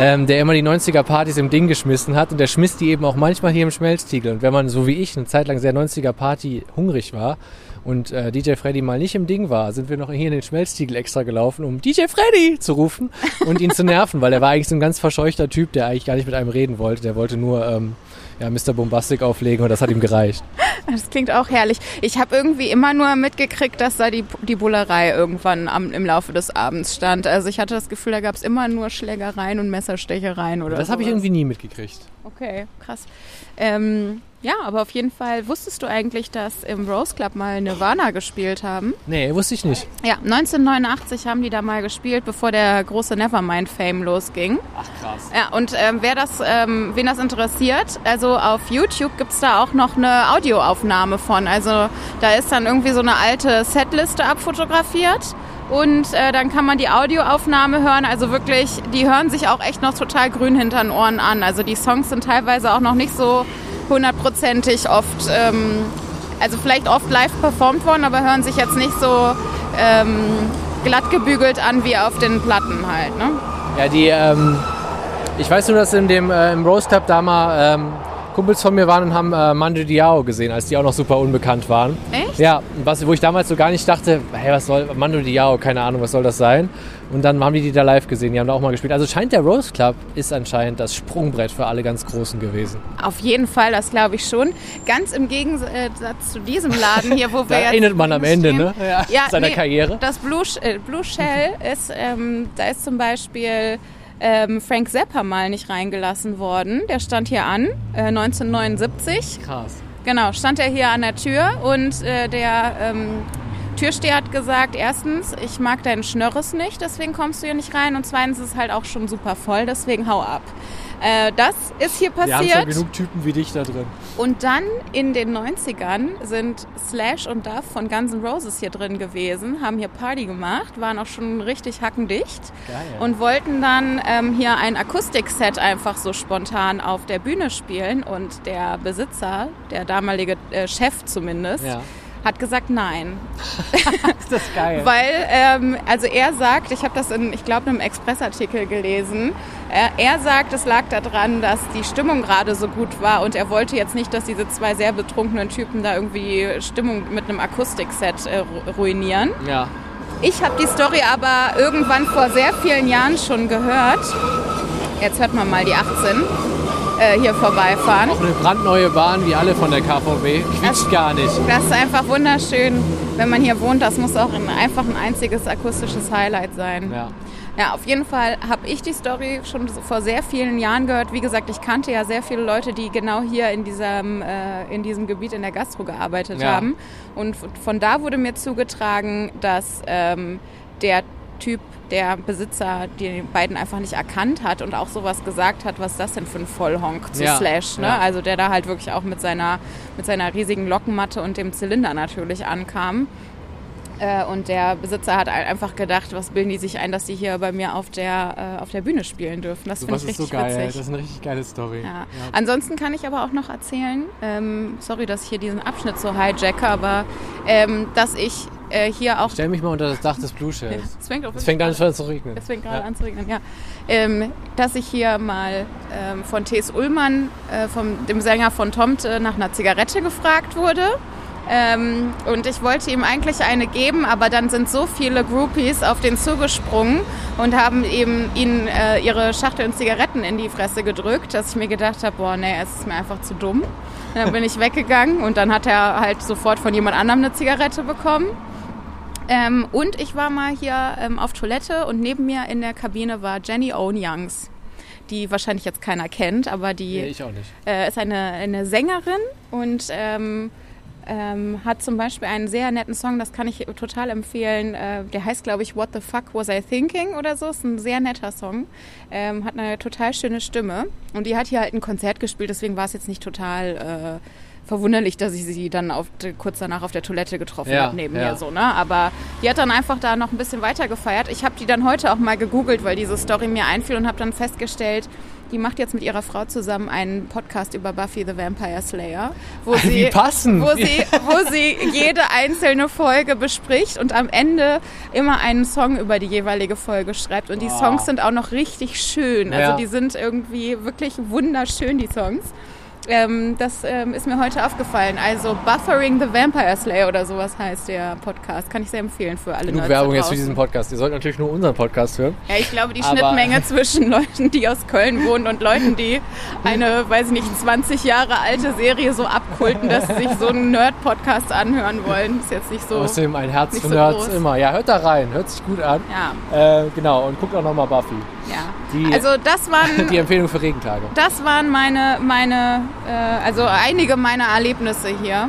ähm, der immer die 90er-Partys im Ding geschmissen hat und der schmiss die eben auch manchmal hier im Schmelztiegel. Und wenn man, so wie ich, eine Zeit lang sehr 90er-Party hungrig war und äh, DJ Freddy mal nicht im Ding war, sind wir noch hier in den Schmelztiegel extra gelaufen, um DJ Freddy zu rufen und ihn zu nerven, weil er war eigentlich so ein ganz verscheuchter Typ, der eigentlich gar nicht mit einem reden wollte. Der wollte nur ähm, ja, Mr. Bombastic auflegen und das hat ihm gereicht. Das klingt auch herrlich. Ich habe irgendwie immer nur mitgekriegt, dass da die, die Bullerei irgendwann am, im Laufe des Abends stand. Also ich hatte das Gefühl, da gab es immer nur Schlägereien und Messerstechereien oder Das habe ich irgendwie nie mitgekriegt. Okay, krass. Ähm, ja, aber auf jeden Fall wusstest du eigentlich, dass im Rose Club mal Nirvana gespielt haben? Nee, wusste ich nicht. Ja, 1989 haben die da mal gespielt, bevor der große Nevermind-Fame losging. Ach krass. Ja, und ähm, wer das, ähm, wen das interessiert, also auf YouTube gibt's da auch noch eine Audioaufnahme von. Also da ist dann irgendwie so eine alte Setliste abfotografiert. Und äh, dann kann man die Audioaufnahme hören. Also wirklich, die hören sich auch echt noch total grün hinter den Ohren an. Also die Songs sind teilweise auch noch nicht so hundertprozentig oft, ähm, also vielleicht oft live performt worden, aber hören sich jetzt nicht so ähm, glatt gebügelt an wie auf den Platten halt. Ne? Ja, die, ähm, ich weiß nur, dass in dem äh, im Rose Club da mal ähm, Kumpels von mir waren und haben äh, Mando Diao gesehen, als die auch noch super unbekannt waren. Echt? Ja, was, wo ich damals so gar nicht dachte, hey, was soll Mando Diao, keine Ahnung, was soll das sein? Und dann haben die die da live gesehen, die haben da auch mal gespielt. Also scheint der Rose Club ist anscheinend das Sprungbrett für alle ganz Großen gewesen. Auf jeden Fall, das glaube ich schon. Ganz im Gegensatz zu diesem Laden hier, wo wir Da jetzt endet man am Ende, ne? Ja, seiner Karriere. Das Blue, äh, Blue Shell ist, ähm, da ist zum Beispiel ähm, Frank Zappa mal nicht reingelassen worden. Der stand hier an, äh, 1979. Krass. Genau, stand er hier an der Tür und äh, der ähm, Türsteher hat gesagt, erstens, ich mag deinen Schnörres nicht, deswegen kommst du hier nicht rein und zweitens ist es halt auch schon super voll, deswegen hau ab. Äh, das ist hier Wir haben schon passiert. genug Typen wie dich da drin. Und dann in den 90ern sind Slash und Duff von Guns N' Roses hier drin gewesen, haben hier Party gemacht, waren auch schon richtig hackendicht Geil. und wollten dann ähm, hier ein Akustikset einfach so spontan auf der Bühne spielen. Und der Besitzer, der damalige äh, Chef zumindest, Ja. Hat gesagt nein. Ist das geil. Weil, ähm, also er sagt, ich habe das in, ich glaube, einem Expressartikel gelesen, er, er sagt, es lag daran, dass die Stimmung gerade so gut war und er wollte jetzt nicht, dass diese zwei sehr betrunkenen Typen da irgendwie die Stimmung mit einem Akustikset äh, ru- ruinieren. ja. Ich habe die Story aber irgendwann vor sehr vielen Jahren schon gehört. Jetzt hört man mal die 18 äh, hier vorbeifahren. Auch eine brandneue Bahn wie alle von der KVB. Quietscht Das- gar nicht. Das ist einfach wunderschön, wenn man hier wohnt. Das muss auch ein, einfach ein einziges akustisches Highlight sein. Ja. Ja, auf jeden Fall habe ich die Story schon vor sehr vielen Jahren gehört. Wie gesagt, ich kannte ja sehr viele Leute, die genau hier in diesem, äh, in diesem Gebiet in der Gastro gearbeitet Ja. haben. Und von da wurde mir zugetragen, dass ähm, der Typ, der Besitzer, die beiden einfach nicht erkannt hat und auch sowas gesagt hat, was ist das denn für ein Vollhonk zu Ja, Slash. Ne? ja. Also der da halt wirklich auch mit seiner, mit seiner riesigen Lockenmatte und dem Zylinder natürlich ankam. Äh, und der Besitzer hat ein- einfach gedacht, was bilden die sich ein, dass die hier bei mir auf der, äh, auf der Bühne spielen dürfen. Das finde Sowas ich ist so richtig geil. witzig. Das ist eine richtig geile Story. Ja. Ansonsten kann ich aber auch noch erzählen, ähm, sorry, dass ich hier diesen Abschnitt so hijacke, aber ähm, dass ich äh, hier auch... Stell mich mal unter das Dach des Blue Shells. Es fängt, Es fängt an schon zu regnen. es fängt gerade Ja. an zu regnen, ja. Ähm, dass ich hier mal ähm, von T.S. Ullmann, äh, vom, dem Sänger von Tomte, nach einer Zigarette gefragt wurde. Ähm, und ich wollte ihm eigentlich eine geben, aber dann sind so viele Groupies auf den zugesprungen und haben eben ihnen äh, ihre Schachteln Zigaretten in die Fresse gedrückt, dass ich mir gedacht habe, boah, nee, es ist mir einfach zu dumm. Und dann bin ich weggegangen und dann hat er halt sofort von jemand anderem eine Zigarette bekommen. Ähm, und ich war mal hier ähm, auf Toilette und neben mir in der Kabine war Jenny Owen Youngs. die wahrscheinlich jetzt keiner kennt, aber die Nee, ich auch nicht. äh, ist eine, eine Sängerin und ähm, ähm, hat zum Beispiel einen sehr netten Song, das kann ich total empfehlen. Äh, der heißt, glaube ich, What the Fuck Was I Thinking oder so. Ist ein sehr netter Song. Ähm, hat eine total schöne Stimme. Und die hat hier halt ein Konzert gespielt, deswegen war es jetzt nicht total äh, verwunderlich, dass ich sie dann auf, kurz danach auf der Toilette getroffen Ja, habe neben ja. mir. So, ne? Aber die hat dann einfach da noch ein bisschen weiter gefeiert. Ich habe die dann heute auch mal gegoogelt, weil diese Story mir einfiel und habe dann festgestellt, die macht jetzt mit ihrer Frau zusammen einen Podcast über Buffy the Vampire Slayer, wo sie, Wie passend. wo sie, wo sie jede einzelne Folge bespricht und am Ende immer einen Song über die jeweilige Folge schreibt. Und die. Songs sind auch noch richtig schön. Also Ja. die sind irgendwie wirklich wunderschön, die Songs. Ähm, das ähm, ist mir heute aufgefallen. Also Buffering the Vampire Slayer oder sowas heißt der Podcast. Kann ich sehr empfehlen für alle Genug Nerds Werbung jetzt für diesen Podcast. Ihr sollt natürlich nur unseren Podcast hören. Ja, ich glaube, die Aber- Schnittmenge zwischen Leuten, die aus Köln wohnen und Leuten, die eine, weiß ich nicht, 20 Jahre alte Serie so abkulten, dass sie sich so einen Nerd-Podcast anhören wollen, ist jetzt nicht so. Außerdem ein Herz für so Nerds groß. immer. Ja, hört da rein. Hört sich gut an. Ja, Äh, genau, und guckt auch nochmal Buffy. ja. Die- Also das waren, Die Empfehlung für Regentage. das waren meine, meine, also einige meiner Erlebnisse hier.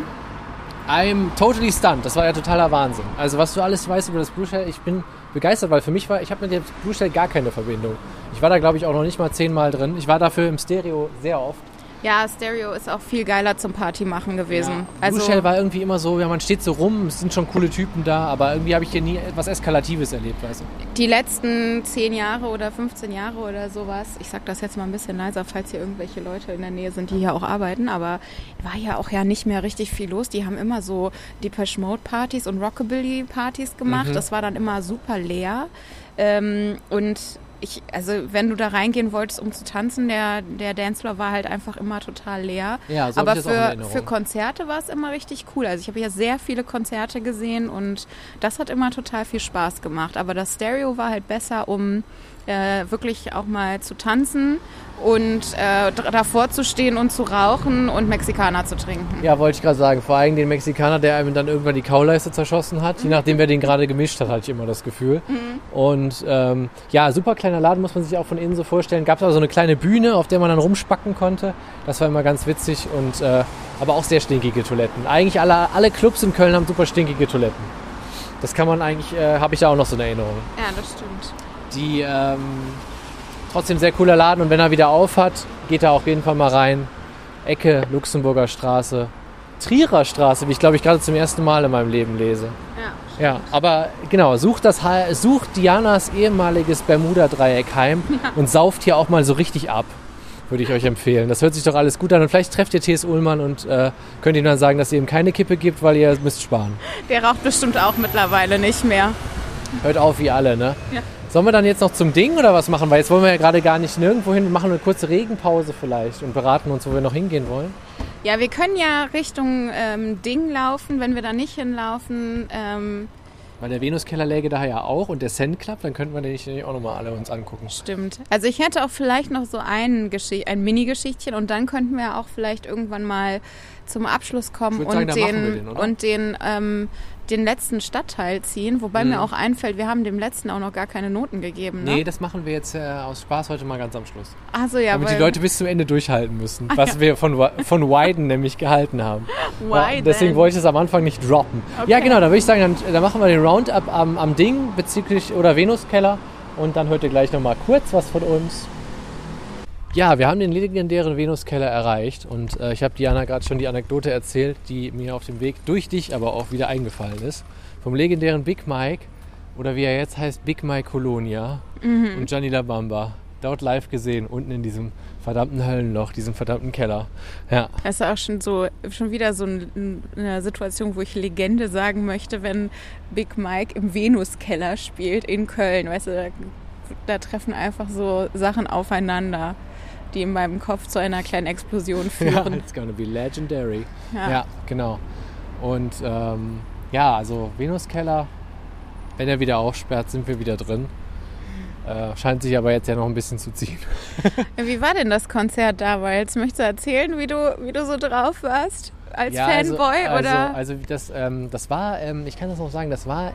I'm totally stunned. Das war ja totaler Wahnsinn. Also was du alles weißt über das Blue Shell, ich bin begeistert, weil für mich war, ich habe mit dem Blue Shell gar keine Verbindung. Ich war da glaube ich auch noch nicht mal zehnmal drin. Ich war dafür im Stereo sehr oft. Ja, Stereo ist auch viel geiler zum Party machen gewesen. Also Blue Shell war irgendwie immer so, ja man steht so rum, es sind schon coole Typen da, aber irgendwie habe ich hier nie etwas Eskalatives erlebt, weißt du. die letzten 10 Jahre oder 15 Jahre oder sowas, ich sag das jetzt mal ein bisschen leiser, falls hier irgendwelche Leute in der Nähe sind, die hier auch arbeiten, aber war ja auch ja nicht mehr richtig viel los. Die haben immer so Depeche Mode Partys und Rockabilly Partys gemacht. Mhm. Das war dann immer super leer. Ähm, und ich, also wenn du da reingehen wolltest, um zu tanzen, der, der Dancefloor war halt einfach immer total leer. Ja, so Aber für, für Konzerte war es immer richtig cool. Also ich habe ja sehr viele Konzerte gesehen und das hat immer total viel Spaß gemacht. Aber das Stereo war halt besser, um äh, wirklich auch mal zu tanzen und äh, davor zu stehen und zu rauchen und Mexikaner zu trinken. Ja, wollte ich gerade sagen. Vor allem den Mexikaner, der einem dann irgendwann die Kauleiste zerschossen hat. Je nachdem, wer den gerade gemischt hat, hatte ich immer das Gefühl. Und ähm, ja, super kleiner Laden, muss man sich auch von innen so vorstellen. Gab es auch so eine kleine Bühne, auf der man dann rumspacken konnte. Das war immer ganz witzig. Und äh, aber auch sehr stinkige Toiletten. Eigentlich alle, alle Clubs in Köln haben super stinkige Toiletten. Das kann man eigentlich, äh, habe ich da auch noch so eine Erinnerung. Ja, das stimmt. Die ähm, trotzdem sehr cooler Laden und wenn er wieder auf hat, geht er auf jeden Fall mal rein. Ecke Luxemburger Straße, Trierer Straße, wie ich glaube ich gerade zum ersten Mal in meinem Leben lese. Ja. Ja, aber genau, sucht, das, sucht Dianas ehemaliges Bermuda-Dreieck heim und sauft hier auch mal so richtig ab. Würde ich euch empfehlen. Das hört sich doch alles gut an. Und vielleicht trefft ihr T.S. Ullmann und äh, könnt ihm dann sagen, dass ihr ihm keine Kippe gibt, weil ihr müsst sparen. Der raucht bestimmt auch mittlerweile nicht mehr. Hört auf wie alle, ne? Ja. Sollen wir dann jetzt noch zum Ding oder was machen? Weil jetzt wollen wir ja gerade gar nicht nirgendwo hin. Wir machen eine kurze Regenpause vielleicht und beraten uns, wo wir noch hingehen wollen. Ja, wir können ja Richtung ähm, Ding laufen, wenn wir da nicht hinlaufen. Ähm, Weil der Venuskeller läge da ja auch und der Sand Club, dann könnten wir den nicht auch nochmal alle uns angucken. Stimmt. Also ich hätte auch vielleicht noch so ein, Geschicht ein Mini-Geschichtchen und dann könnten wir auch vielleicht irgendwann mal zum Abschluss kommen und sagen, den, den, und den, ähm, den letzten Stadtteil ziehen. Wobei Mhm. mir auch einfällt, wir haben dem letzten auch noch gar keine Noten gegeben. Ne? Nee, das machen wir jetzt äh, aus Spaß heute mal ganz am Schluss. also ja, Damit weil, die Leute bis zum Ende durchhalten müssen, was wir von, von Wyden nämlich gehalten haben. Ja, deswegen wollte ich es am Anfang nicht droppen. Okay. Ja, genau, da würde ich sagen, dann, dann machen wir den Roundup am, am Ding bezüglich oder Venuskeller und dann hört ihr gleich nochmal kurz was von uns. Ja, wir haben den legendären Venuskeller erreicht und äh, ich habe Diana gerade schon die Anekdote erzählt, die mir auf dem Weg durch dich aber auch wieder eingefallen ist. Vom legendären Big Mike oder wie er jetzt heißt, Big Mike Colonia Mhm. und Gianni La Bamba. Dort live gesehen, unten in diesem verdammten Höllenloch, diesem verdammten Keller. Ja, Das ist auch schon so schon wieder so ein, eine Situation, wo ich Legende sagen möchte, wenn Big Mike im Venuskeller spielt in Köln. Weißt du, da, da treffen einfach so Sachen aufeinander, die in meinem Kopf zu einer kleinen Explosion ja führen. it's gonna be legendary. Ja. Ja, genau. Und ähm, ja, also Venuskeller, wenn er wieder aufsperrt, sind wir wieder drin. Äh, scheint sich aber jetzt ja noch ein bisschen zu ziehen. Wie war denn das Konzert damals? Möchtest du erzählen, wie du, wie du so drauf warst? Als ja, Fanboy also, oder? Also, also das, ähm, das war, ähm, ich kann das noch sagen, das war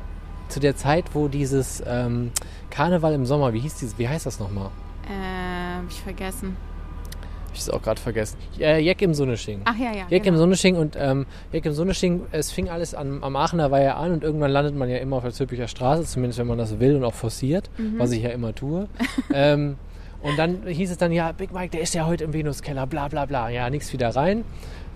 zu der Zeit, wo dieses ähm, Karneval im Sommer, wie hieß dieses, wie heißt das nochmal? hab ich vergessen. Hab ich es auch gerade vergessen. Äh, Jack im Sonnesching. Ach ja, ja. Jack im genau. Sonnesching und ähm, Jack im Sonnesching, es fing alles an, am Aachener Weiher an und irgendwann landet man ja immer auf der Zülpicher Straße, zumindest wenn man das will und auch forciert, Mhm. was ich ja immer tue. ähm, und dann hieß es dann, ja, Big Mike, der ist ja heute im Venuskeller, bla bla bla. Ja, nichts wieder rein.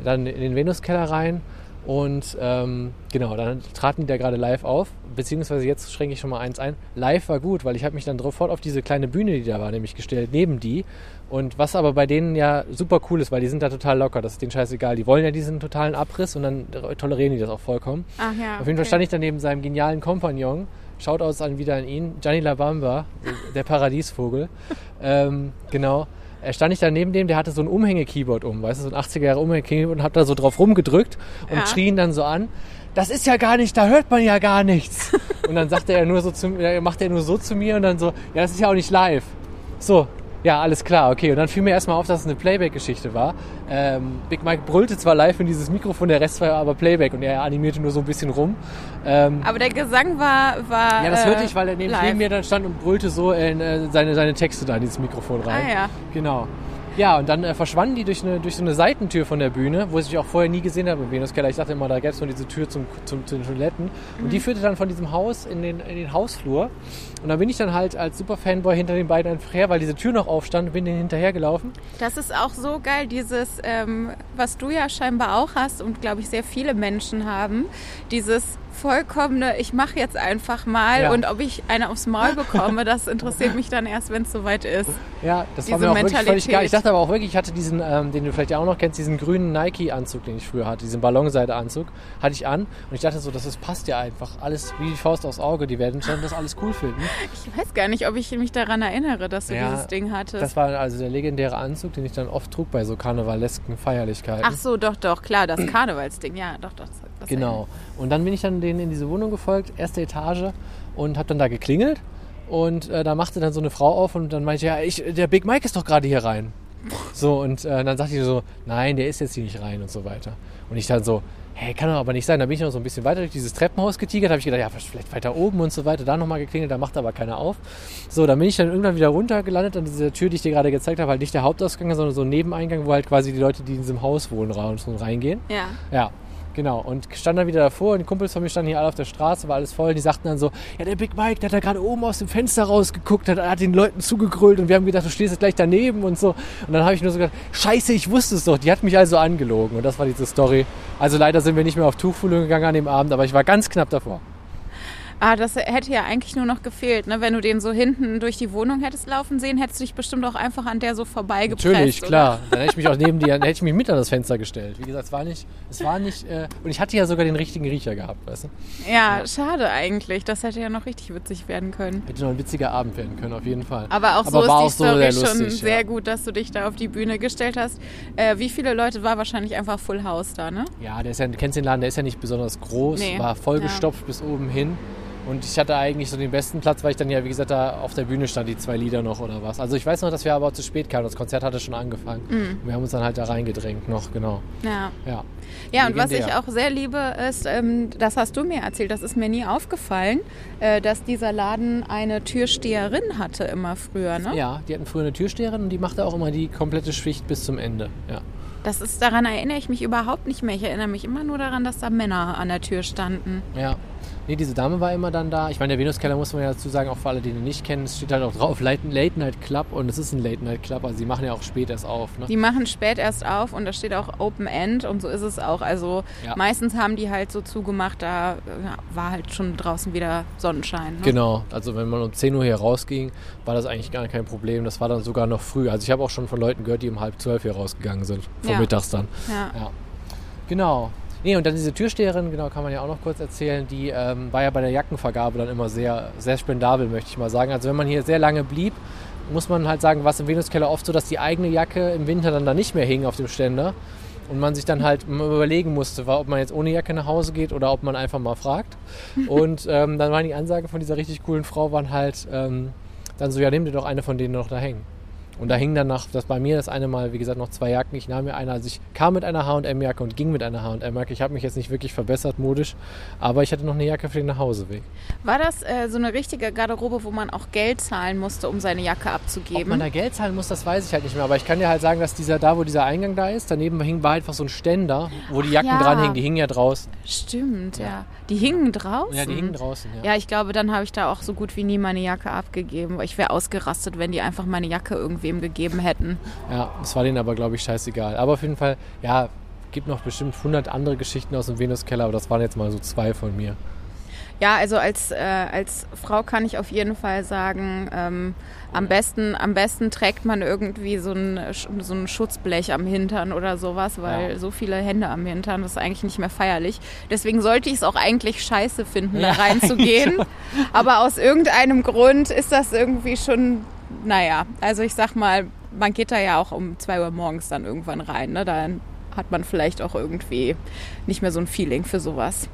Dann in den Venuskeller rein und ähm, genau, dann traten die da gerade live auf, beziehungsweise jetzt schränke ich schon mal eins ein. Live war gut, weil ich habe mich dann sofort auf diese kleine Bühne, die da war, nämlich gestellt, neben die. Und was aber bei denen ja super cool ist, weil die sind da total locker, das ist denen scheißegal. Die wollen ja diesen totalen Abriss und dann tolerieren die das auch vollkommen. Ach ja. Auf jeden Fall okay. stand ich dann neben seinem genialen Kompagnon. Shoutouts an wieder an ihn. Gianni Labamba, der Paradiesvogel. ähm, genau. Er stand ich da neben dem, der hatte so ein Umhänge-Keyboard um, weißt du, so ein 80er Jahre Umhänge-Keyboard und hat da so drauf rumgedrückt und Ja. schrie ihn dann so an. Das ist ja gar nicht, da hört man ja gar nichts. und dann sagte er nur so zu mir, macht er nur so zu mir und dann so, ja, das ist ja auch nicht live. So, ja, alles klar, okay. Und dann fiel mir erstmal auf, dass es eine Playback-Geschichte war. Ähm, Big Mike brüllte zwar live in dieses Mikrofon, der Rest war aber Playback und er animierte nur so ein bisschen rum. Ähm, Aber der Gesang war. war ja, das äh, hörte ich, weil er neben, neben mir dann stand und brüllte so in, äh, seine, seine Texte da in dieses Mikrofon rein. Ah ja. Genau. Ja, und dann äh, verschwanden die durch, eine, durch so eine Seitentür von der Bühne, wo ich sie auch vorher nie gesehen habe im Venuskeller. Ich dachte immer, da gäbe es nur diese Tür zum, zum, zu den Toiletten. Und Mhm. die führte dann von diesem Haus in den, in den Hausflur. Und da bin ich dann halt als Superfanboy hinter den beiden einfach her, weil diese Tür noch aufstand, bin denen hinterhergelaufen. Das ist auch so geil, dieses, ähm, was du ja scheinbar auch hast und glaube ich sehr viele Menschen haben, dieses vollkommene, ich mache jetzt einfach mal Ja. und ob ich eine aufs Maul bekomme, das interessiert mich dann erst, wenn es soweit ist. Ja, das war Diese mir auch wirklich völlig Mentalität. geil. Ich dachte aber auch wirklich, ich hatte diesen, ähm, den du vielleicht auch noch kennst, diesen grünen Nike-Anzug, den ich früher hatte, diesen Ballonseide-Anzug, hatte ich an. Und ich dachte so, das ist, passt ja einfach. Alles wie die Faust aufs Auge. Die werden schon das alles cool finden. Ich weiß gar nicht, ob ich mich daran erinnere, dass du Ja, dieses Ding hattest. Das war also der legendäre Anzug, den ich dann oft trug bei so karnevalesken Feierlichkeiten. Ach so, doch, doch, klar, das Karnevalsding, ja, doch, doch. Das Genau. Und dann bin ich dann denen in diese Wohnung gefolgt, erste Etage, und habe dann da geklingelt. Und äh, da machte dann so eine Frau auf und dann meinte, ja, ich, der Big Mike ist doch gerade hier rein. So, und äh, dann sagte ich so, nein, der ist jetzt hier nicht rein und so weiter. Und ich dann so, hey, kann doch aber nicht sein. Da bin ich noch so ein bisschen weiter durch dieses Treppenhaus getigert, habe ich gedacht, ja, vielleicht weiter oben und so weiter. Da nochmal geklingelt, da macht aber keiner auf. So, dann bin ich dann irgendwann wieder runtergelandet an dieser Tür, die ich dir gerade gezeigt habe, halt nicht der Hauptausgang, sondern so ein Nebeneingang, wo halt quasi die Leute, die in diesem Haus wohnen, raus und reingehen. Ja. Ja, genau. Und stand dann wieder davor und die Kumpels von mir standen hier alle auf der Straße, war alles voll. Die sagten dann so, ja, der Big Mike, der hat da gerade oben aus dem Fenster rausgeguckt, hat, hat den Leuten zugegrölt und wir haben gedacht, du stehst jetzt gleich daneben und so. Und dann habe ich nur so gedacht, scheiße, ich wusste es doch. Die hat mich also angelogen. Und das war diese Story. Also leider sind wir nicht mehr auf Tuchfühlung gegangen an dem Abend, aber ich war ganz knapp davor. Ah, das hätte ja eigentlich nur noch gefehlt, ne? Wenn du den so hinten durch die Wohnung hättest laufen sehen, hättest du dich bestimmt auch einfach an der so vorbeigepresst. Natürlich, oder? klar. Dann hätte ich mich auch neben die, dann hätte ich mich mit an das Fenster gestellt. Wie gesagt, es war nicht, es war nicht, äh, und ich hatte ja sogar den richtigen Riecher gehabt, weißt du? Ja, schade eigentlich. Das hätte ja noch richtig witzig werden können. Hätte noch ein witziger Abend werden können, auf jeden Fall. Aber auch so war ist auch die so Story sehr schon lustig, sehr ja. gut, dass du dich da auf die Bühne gestellt hast. Äh, wie viele Leute war wahrscheinlich einfach Full House da, ne? Ja, der ist ja, du kennst den Laden, der ist ja nicht besonders groß, Nee. war vollgestopft bis oben hin. Und ich hatte eigentlich so den besten Platz, weil ich dann ja, wie gesagt, da auf der Bühne stand, die zwei Lieder noch oder was. Also ich weiß noch, dass wir aber zu spät kamen. Das Konzert hatte schon angefangen. Und wir haben uns dann halt da reingedrängt noch, genau. Ja. Ja. Ja, und was ich auch sehr liebe, ist, ähm, das hast du mir erzählt, das ist mir nie aufgefallen, äh, dass dieser Laden eine Türsteherin hatte immer früher, ne? Ja, die hatten früher eine Türsteherin und die machte auch immer die komplette Schicht bis zum Ende. Ja. Das ist, daran erinnere ich mich überhaupt nicht mehr. Ich erinnere mich immer nur daran, dass da Männer an der Tür standen. Ja. Nee, diese Dame war immer dann da. Ich meine, der Venuskeller muss man ja dazu sagen, auch für alle, die ihn nicht kennen, es steht halt auch drauf, Late Late Night Club und es ist ein Late Night Club, also sie machen ja auch spät erst auf. Ne? Die machen spät erst auf und da steht auch Open End und so ist es auch. Also Ja. meistens haben die halt so zugemacht, da war halt schon draußen wieder Sonnenschein. Ne? Genau, also wenn man um 10 Uhr hier rausging, war das eigentlich gar kein Problem. Das war dann sogar noch früh. Also ich habe auch schon von Leuten gehört, die um halb zwölf hier rausgegangen sind, vormittags dann. Ja. Ja. Genau. Nee, und dann diese Türsteherin, genau, kann man ja auch noch kurz erzählen, die ähm, war ja bei der Jackenvergabe dann immer sehr, sehr spendabel, möchte ich mal sagen. Also wenn man hier sehr lange blieb, muss man halt sagen, war es im Venuskeller oft so, dass die eigene Jacke im Winter dann da nicht mehr hing auf dem Ständer. Und man sich dann halt überlegen musste, war, ob man jetzt ohne Jacke nach Hause geht oder ob man einfach mal fragt. Und ähm, dann waren die Ansagen von dieser richtig coolen Frau waren halt ähm, dann so, ja, nimm dir doch eine von denen noch da hängen. Und da hing dann nach, das bei mir das eine Mal, wie gesagt, noch zwei Jacken. Ich nahm mir eine, also ich kam mit einer H&M-Jacke und ging mit einer H&M-Jacke. Ich habe mich jetzt nicht wirklich verbessert modisch, aber ich hatte noch eine Jacke für den Nachhauseweg. War das äh, so eine richtige Garderobe, wo man auch Geld zahlen musste, um seine Jacke Ob abzugeben? man da Geld zahlen muss, das weiß ich halt nicht mehr. Aber ich kann dir halt sagen, dass dieser, da wo dieser Eingang da ist, daneben hing war einfach so ein Ständer, wo die Jacken ja. dranhingen. Die hingen ja draußen. Stimmt, ja. Die hingen draußen. Ja, die hingen draußen, ja. Ja, ich glaube, dann habe ich da auch so gut wie nie meine Jacke abgegeben. Ich wäre ausgerastet, wenn die einfach meine Jacke irgendwem gegeben hätten. Ja, das war denen aber, glaube ich, scheißegal. Aber auf jeden Fall, ja, gibt noch bestimmt 100 andere Geschichten aus dem Venuskeller, aber das waren jetzt mal so zwei von mir. Ja, also als, äh, als Frau kann ich auf jeden Fall sagen, ähm, am, besten, am besten trägt man irgendwie so ein, so ein Schutzblech am Hintern oder sowas, weil Ja. so viele Hände am Hintern, das ist eigentlich nicht mehr feierlich. Deswegen sollte ich es auch eigentlich scheiße finden, Ja, da reinzugehen. Aber aus irgendeinem Grund ist das irgendwie schon, naja, also ich sag mal, man geht da ja auch um zwei Uhr morgens dann irgendwann rein. Ne? Dann hat man vielleicht auch irgendwie nicht mehr so ein Feeling für sowas.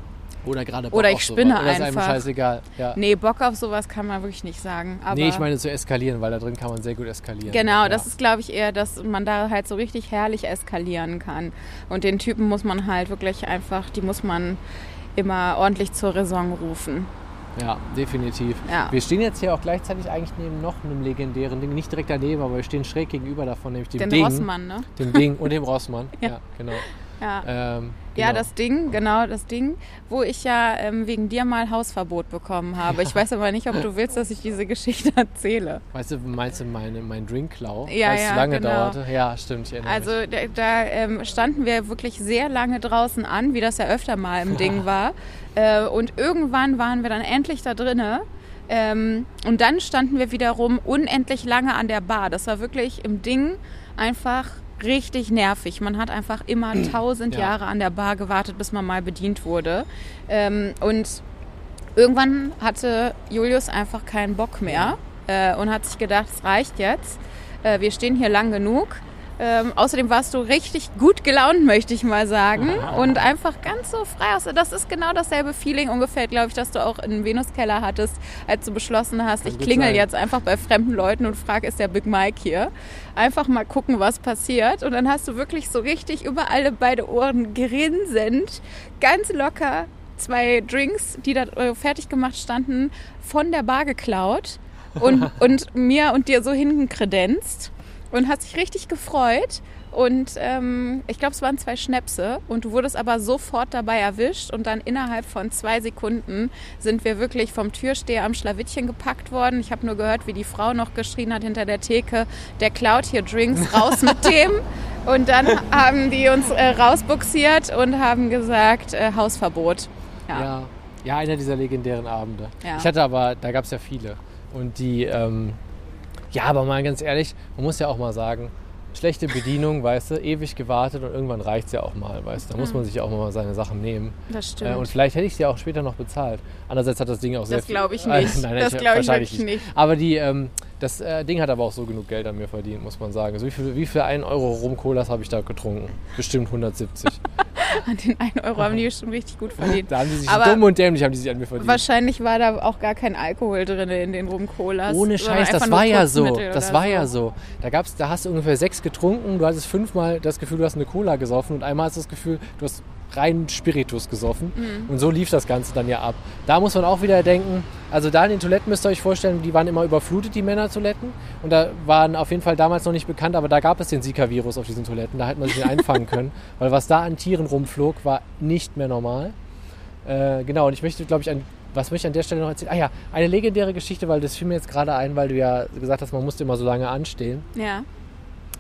Oder gerade Bock Oder ich auf sowas. spinne Oder ist einem einfach. scheißegal. Ja. Nee, Bock auf sowas kann man wirklich nicht sagen. Aber nee, ich meine zu eskalieren, weil da drin kann man sehr gut eskalieren. Genau, ja. das ist, glaube ich, eher, dass man da halt so richtig herrlich eskalieren kann. Und den Typen muss man halt wirklich einfach, die muss man immer ordentlich zur Raison rufen. Ja, definitiv. Ja. Wir stehen jetzt hier auch gleichzeitig eigentlich neben noch einem legendären Ding. Nicht direkt daneben, aber wir stehen schräg gegenüber davon, nämlich dem Den Ding. Rossmann, ne? Dem Ding und dem Rossmann. ja. Ja. genau. Ja. Ähm, Ja, genau. das Ding, genau das Ding, wo ich ja ähm, wegen dir mal Hausverbot bekommen habe. Ich weiß aber nicht, ob du willst, dass ich diese Geschichte erzähle. Weißt du, meinst du meine, mein Drinkklau? Ja, Weil es ja, lange genau. dauerte? Ja, stimmt. Ich erinnere Also da, da ähm, standen wir wirklich sehr lange draußen an, wie das ja öfter mal im Ding war. Äh, und irgendwann waren wir dann endlich da drinne. Ähm, und dann standen wir wiederum unendlich lange an der Bar. Das war wirklich im Ding einfach richtig nervig. Man hat einfach immer tausend Ja. Jahre an der Bar gewartet, bis man mal bedient wurde. Ähm, und irgendwann hatte Julius einfach keinen Bock mehr äh, und hat sich gedacht, es reicht jetzt. Äh, wir stehen hier lang genug. Ähm, außerdem warst du richtig gut gelaunt, möchte ich mal sagen. Und einfach ganz so frei aus. Das ist genau dasselbe Feeling ungefähr, glaube ich, dass du auch im Venuskeller hattest, als du beschlossen hast, Kann ich klingel sein. jetzt einfach bei fremden Leuten und frage, ist der Big Mike hier? Einfach mal gucken, was passiert. Und dann hast du wirklich so richtig über alle beide Ohren grinsend, ganz locker zwei Drinks, die da äh, fertig gemacht standen, von der Bar geklaut und, und mir und dir so hinten kredenzt und hast dich richtig gefreut. Und ähm, ich glaube, es waren zwei Schnäpse und du wurdest aber sofort dabei erwischt und dann innerhalb von zwei Sekunden sind wir wirklich vom Türsteher am Schlawittchen gepackt worden. Ich habe nur gehört, wie die Frau noch geschrien hat hinter der Theke, der klaut hier Drinks, raus mit dem. Und dann haben die uns äh, rausbuxiert und haben gesagt, äh, Hausverbot. Ja. Ja, ja, einer dieser legendären Abende. Ja. Ich hatte aber, da gab es ja viele. Und die, ähm, ja, aber mal ganz ehrlich, man muss ja auch mal sagen, schlechte Bedienung, weißt du, ewig gewartet und irgendwann reicht es ja auch mal, weißt du. Da muss man sich ja auch mal seine Sachen nehmen. Das stimmt. Äh, und vielleicht hätte ich sie auch später noch bezahlt. Andererseits hat das Ding auch sehr Das glaube ich Äh, nicht. nein, Das glaube ich wirklich nicht. Aber die, ähm, das äh, Ding hat aber auch so genug Geld an mir verdient, muss man sagen. So wie viel, wie viel 1 Euro Rum-Colas habe ich da getrunken? Bestimmt 170. An den 1 Euro haben die schon richtig gut verdient. da haben die sich Aber dumm und dämlich haben die sich an mir verdient. Wahrscheinlich war da auch gar kein Alkohol drin in den Rum-Colas. Ohne Scheiß, das war ja so. Das war ja so. Da, gab's, da hast du ungefähr sechs getrunken, du hattest fünfmal das Gefühl, du hast eine Cola gesoffen und einmal hast du das Gefühl, du hast rein Spiritus gesoffen. Mhm. Und so lief das Ganze dann ja ab. Da muss man auch wieder denken, also da in den Toiletten müsst ihr euch vorstellen, die waren immer überflutet, die Männertoiletten. Und da waren auf jeden Fall damals noch nicht bekannt, aber da gab es den Zika-Virus auf diesen Toiletten. Da hätte man sich den einfangen können. Weil was da an Tieren rumflog, war nicht mehr normal. Äh, genau, und ich möchte, glaube ich, an, was möchte ich an der Stelle noch erzählen? Ah ja, eine legendäre Geschichte, weil das fiel mir jetzt gerade ein, weil du ja gesagt hast, man musste immer so lange anstehen. Ja.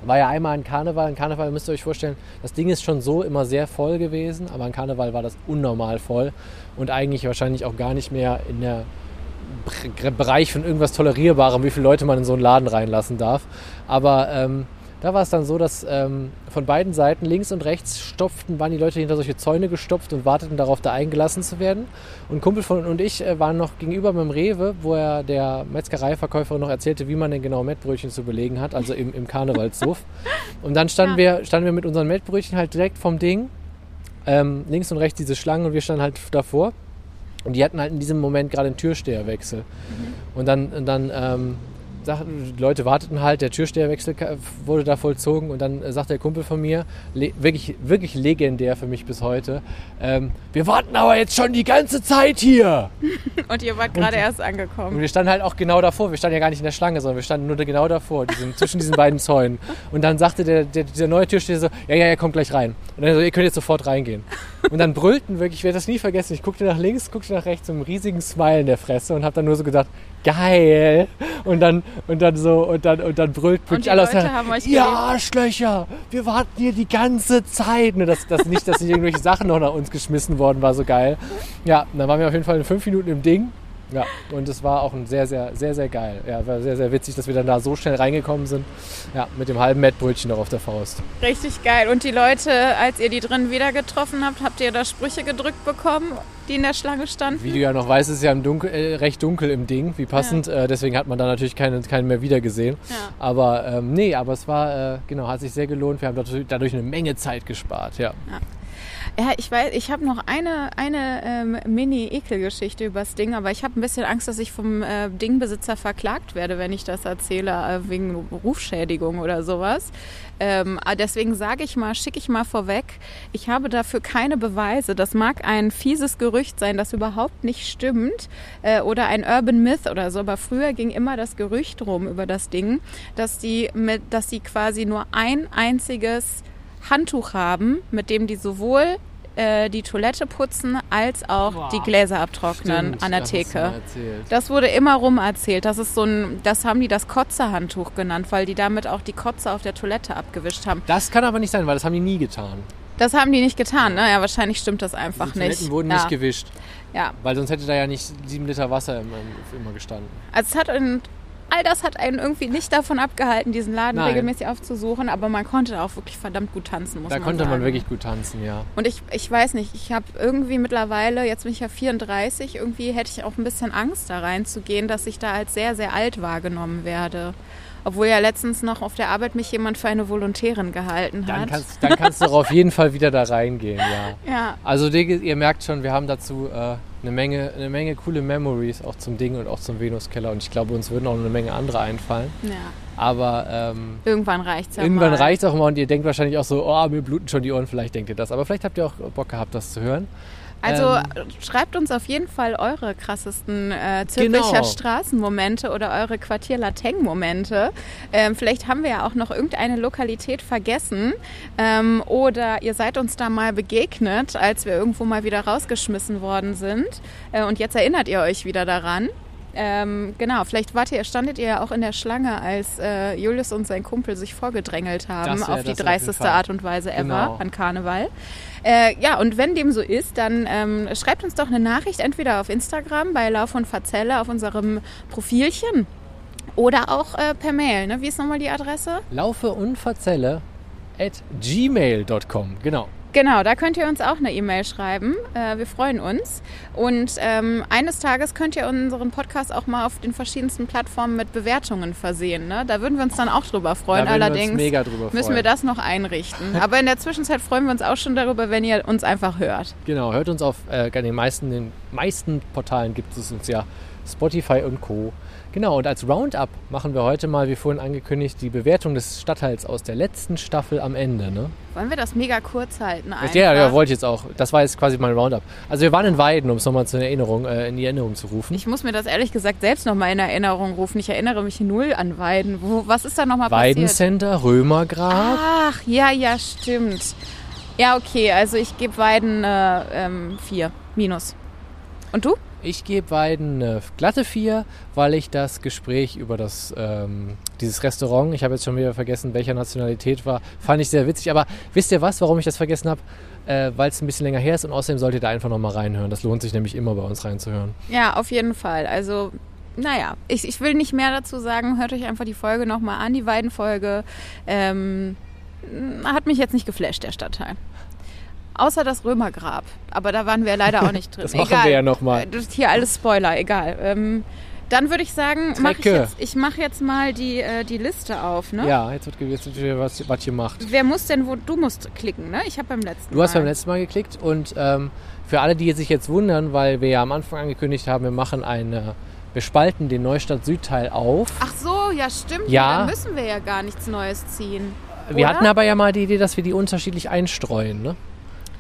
War ja einmal ein Karneval. Ein Karneval müsst ihr euch vorstellen, das Ding ist schon so immer sehr voll gewesen, aber ein Karneval war das unnormal voll und eigentlich wahrscheinlich auch gar nicht mehr in der Bereich von irgendwas Tolerierbarem, wie viele Leute man in so einen Laden reinlassen darf. Aber ähm, da war es dann so, dass ähm, von beiden Seiten, links und rechts, stopften, waren die Leute hinter solche Zäune gestopft und warteten darauf, da eingelassen zu werden. Und Kumpel von und ich äh, waren noch gegenüber beim Rewe, wo er der Metzgereiverkäuferin noch erzählte, wie man denn genau Mettbrötchen zu belegen hat, also im, im Karnevalssuff. und dann standen, wir, standen wir mit unseren Mettbrötchen halt direkt vom Ding, ähm, links und rechts diese Schlangen und wir standen halt davor. Und die hatten halt in diesem Moment gerade einen Türsteherwechsel. Und dann, und dann ähm, dachte, die Leute warteten halt, der Türsteherwechsel wurde da vollzogen und dann äh, sagt der Kumpel von mir, wirklich, wirklich legendär für mich bis heute, ähm, wir warten aber jetzt schon die ganze Zeit hier. Und ihr wart gerade erst Und angekommen. wir standen halt auch genau davor. Wir standen ja gar nicht in der Schlange, sondern wir standen nur genau davor, diesen, zwischen diesen beiden Zäunen. Und dann sagte der, der, dieser neue Türsteher so, ja, ja, er kommt gleich rein. Und dann so, ihr könnt jetzt sofort reingehen. Und dann brüllten wirklich, ich werde das nie vergessen, ich guckte nach links, guckte nach rechts, so einen riesigen Smile in der Fresse und habe dann nur so gedacht, geil. Und dann, und dann so, und dann, und dann brüllt die alle aus ihr. Arschlöcher, wir warten hier die ganze Zeit. Nur dass, dass nicht, dass nicht irgendwelche Sachen noch nach uns geschmissen worden war, so geil. Ja, dann waren wir auf jeden Fall in fünf Minuten im Ding. Ja, und es war auch ein sehr, sehr, sehr, sehr geil. Ja, war sehr, sehr witzig, dass wir dann da so schnell reingekommen sind. Ja, mit dem halben Mettbrötchen noch auf der Faust. Richtig geil. Und die Leute, als ihr die drin wieder getroffen habt, habt ihr da Sprüche gedrückt bekommen, die in der Schlange standen? Wie du ja noch weißt, ist ja im Dunkel, äh, recht dunkel im Ding, wie passend. Äh, deswegen hat man da natürlich keinen, keinen mehr wiedergesehen. Ja. Aber ähm, nee, aber es war, äh, genau, hat sich sehr gelohnt. Wir haben dadurch, dadurch eine Menge Zeit gespart, ja. Ja, ich weiß, ich habe noch eine, eine ähm, Mini-Ekelgeschichte übers Ding, aber ich habe ein bisschen Angst, dass ich vom äh, Dingbesitzer verklagt werde, wenn ich das erzähle, äh, wegen Rufschädigung oder sowas. Ähm, aber deswegen sage ich mal, schicke ich mal vorweg, ich habe dafür keine Beweise. Das mag ein fieses Gerücht sein, das überhaupt nicht stimmt äh, oder ein Urban Myth oder so, aber früher ging immer das Gerücht rum über das Ding, dass die, mit, dass die quasi nur ein einziges Handtuch haben, mit dem die sowohl äh, die Toilette putzen als auch die Gläser abtrocknen Stimmt, an der das Theke. Das wurde immer rum erzählt. Das ist so ein, das haben die das Kotze-Handtuch genannt, weil die damit auch die Kotze auf der Toilette abgewischt haben. Das kann aber nicht sein, weil das haben die nie getan. Das haben die nicht getan, ne? Ja, wahrscheinlich stimmt das einfach Die nicht. Toiletten wurden ja. nicht gewischt. ja. Weil sonst hätte da ja nicht sieben Liter Wasser immer, immer gestanden. Also es hat all das hat einen irgendwie nicht davon abgehalten, diesen Laden Nein. regelmäßig aufzusuchen, aber man konnte auch wirklich verdammt gut tanzen, muss Da man konnte sagen. man wirklich gut tanzen, ja. Und ich, ich weiß nicht, ich habe irgendwie mittlerweile, jetzt bin ich ja 34, irgendwie hätte ich auch ein bisschen Angst da reinzugehen, dass ich da als sehr, sehr alt wahrgenommen werde. Obwohl ja letztens noch auf der Arbeit mich jemand für eine Volontärin gehalten Dann hat. kannst, dann kannst du auch auf jeden Fall wieder da reingehen, ja. ja, Also ihr merkt schon, wir haben dazu äh, eine, Menge, eine Menge coole Memories auch zum Ding und auch zum Venuskeller. Und ich glaube, uns würden auch eine Menge andere einfallen. ja. Aber ähm, Irgendwann reicht's ja irgendwann mal. reicht auch mal und ihr denkt wahrscheinlich auch so, oh, mir bluten schon die Ohren, vielleicht denkt ihr das. Aber vielleicht habt ihr auch Bock gehabt, das zu hören. Also Ähm, schreibt uns auf jeden Fall eure krassesten äh, Zürcher Genau. Straßenmomente oder eure Quartier Lateng-Momente. Ähm, vielleicht haben wir ja auch noch irgendeine Lokalität vergessen ähm, oder ihr seid uns da mal begegnet, als wir irgendwo mal wieder rausgeschmissen worden sind äh, und jetzt erinnert ihr euch wieder daran. Ähm, genau, vielleicht wart ihr, standet ihr ja auch in der Schlange, als äh, Julius und sein Kumpel sich vorgedrängelt haben wär- auf die auf dreisteste. Art und Weise ever Genau. an Karneval. Äh, ja, und wenn dem so ist, dann ähm, schreibt uns doch eine Nachricht entweder auf Instagram bei Lauf und Verzelle auf unserem Profilchen oder auch äh, per Mail. Ne? Wie ist nochmal die Adresse? Laufe und verzelle at gmail.com. Genau. Genau, da könnt ihr uns auch eine E-Mail schreiben. Äh, wir freuen uns. Und ähm, eines Tages könnt ihr unseren Podcast auch mal auf den verschiedensten Plattformen mit Bewertungen versehen. Ne? Da würden wir uns dann auch drüber freuen. Wir Allerdings mega drüber müssen freuen. wir das noch einrichten. Aber in der Zwischenzeit freuen wir uns auch schon darüber, wenn ihr uns einfach hört. Genau, hört uns auf äh, den meisten, den meisten Portalen gibt es uns ja Spotify und Co. Genau, und als Roundup machen wir heute mal, wie vorhin angekündigt, die Bewertung des Stadtteils aus der letzten Staffel am Ende. Ne? Wollen wir das mega kurz halten? Einfach? Ja, ja, wollte ich jetzt auch. Das war jetzt quasi mein Roundup. Also wir waren in Weiden, um es nochmal zur Erinnerung, äh, in die Erinnerung zu rufen. Ich muss mir das ehrlich gesagt selbst nochmal in Erinnerung rufen. Ich erinnere mich null an Weiden. Wo, was ist da nochmal passiert? Weidencenter, Römergrab. Ach, ja, ja, stimmt. Ja, okay, also ich gebe Weiden äh, ähm, vier minus. Und du? Ich gebe Weiden eine glatte 4, weil ich das Gespräch über das, ähm, dieses Restaurant, ich habe jetzt schon wieder vergessen, welcher Nationalität war, fand ich sehr witzig. Aber wisst ihr was, warum ich das vergessen habe? Äh, weil es ein bisschen länger her ist und außerdem solltet ihr da einfach nochmal reinhören. Das lohnt sich nämlich immer bei uns reinzuhören. Ja, auf jeden Fall. Also, naja, ich, ich will nicht mehr dazu sagen. Hört euch einfach die Folge nochmal an, die Weidenfolge. Ähm, hat mich jetzt nicht geflasht, der Stadtteil. Außer das Römergrab. Aber da waren wir leider auch nicht drin. Das machen egal. wir ja noch mal. Äh, Das ist hier alles Spoiler, egal. Ähm, dann würde ich sagen, mach ich, jetzt, ich mache jetzt mal die, äh, die Liste auf. Ne? Ja, jetzt wird, wieder was, was gemacht. Wer muss denn wo? Du musst klicken, ne? Ich habe beim letzten Du hast Mal. beim letzten Mal geklickt und ähm, für alle, die sich jetzt wundern, weil wir ja am Anfang angekündigt haben, wir machen eine, wir spalten den Neustadt Südteil auf. Ach so, so, ja stimmt. Ja. Dann müssen wir ja gar nichts Neues ziehen. Wir Oder? hatten aber ja mal die Idee, dass wir die unterschiedlich einstreuen. Ne?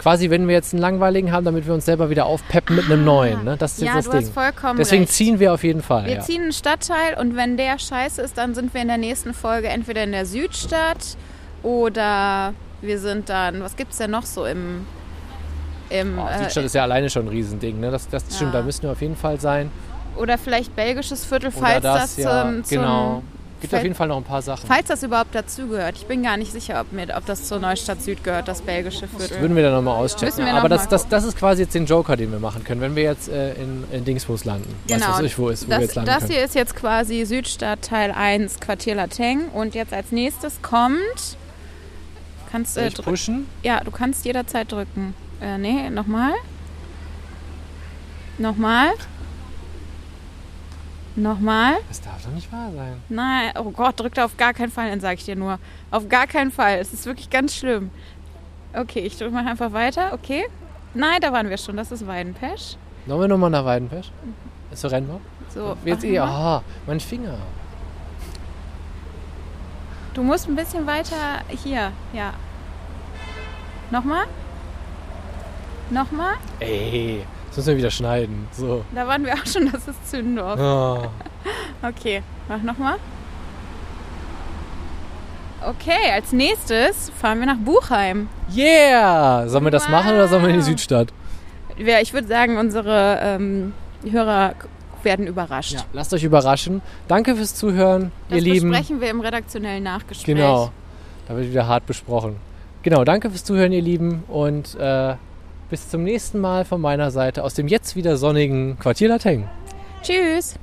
Quasi, wenn wir jetzt einen langweiligen haben, damit wir uns selber wieder aufpeppen mit einem neuen. Ne? Das ist ja, jetzt du das hast Ding. vollkommen Deswegen recht. ziehen wir auf jeden Fall. Wir ja. ziehen einen Stadtteil und wenn der scheiße ist, dann sind wir in der nächsten Folge entweder in der Südstadt oder wir sind dann, was gibt's denn noch so im, im Oh, äh, Südstadt ist ja alleine schon ein Riesending. Ne? Das, das stimmt, Ja. da müssen wir auf jeden Fall sein. oder vielleicht belgisches Viertel, falls das, das, ja, zum, zum genau. Gibt auf Fällt- jeden Fall noch ein paar Sachen. falls das überhaupt dazugehört. Ich bin gar nicht sicher, ob, mir, ob das zur Neustadt Süd gehört, das belgische Viertel. Würden wir dann nochmal auschecken. Wir Aber noch das, das, das ist quasi jetzt den Joker, den wir machen können, wenn wir jetzt äh, in, in Dingsbus landen. Weißt du, was ich, wo ist, wo wir Genau. das jetzt landen das können. hier ist jetzt quasi Südstadt Teil 1, Quartier Lateng. Und jetzt als nächstes kommt. Kannst äh, drücken. pushen? Ja, du kannst jederzeit drücken. Äh, nee, nochmal. Nochmal. Nochmal. Das darf doch nicht wahr sein. Nein, oh Gott, drück da auf gar keinen Fall, dann sage ich dir nur. Auf gar keinen Fall. Es ist wirklich ganz schlimm. Okay, ich drücke mal einfach weiter. Okay. Nein, da waren wir schon. Das ist Weidenpesch. Sollen wir nochmal nach Weidenpesch? Ist so rennbar? So, Jetzt eh, aha, mein Finger. Du musst ein bisschen weiter hier, ja. Nochmal? Nochmal? Ey, das müssen wir wieder schneiden. So. Da waren wir auch schon, das ist Zündorf. Oh. Okay, mach nochmal. Okay, als nächstes fahren wir nach Buchheim. Yeah! Sollen wir das machen oder sollen wir in die Wow. Südstadt? Ja, Ich würde sagen, unsere ähm, Hörer werden überrascht. Ja, lasst euch überraschen. Danke fürs Zuhören, Das ihr Lieben. besprechen wir im redaktionellen Nachgespräch. Genau. Da wird wieder hart besprochen. Genau, danke fürs Zuhören, ihr Lieben. Und äh, bis zum nächsten Mal von meiner Seite aus dem jetzt wieder sonnigen Quartier Lateng. Tschüss.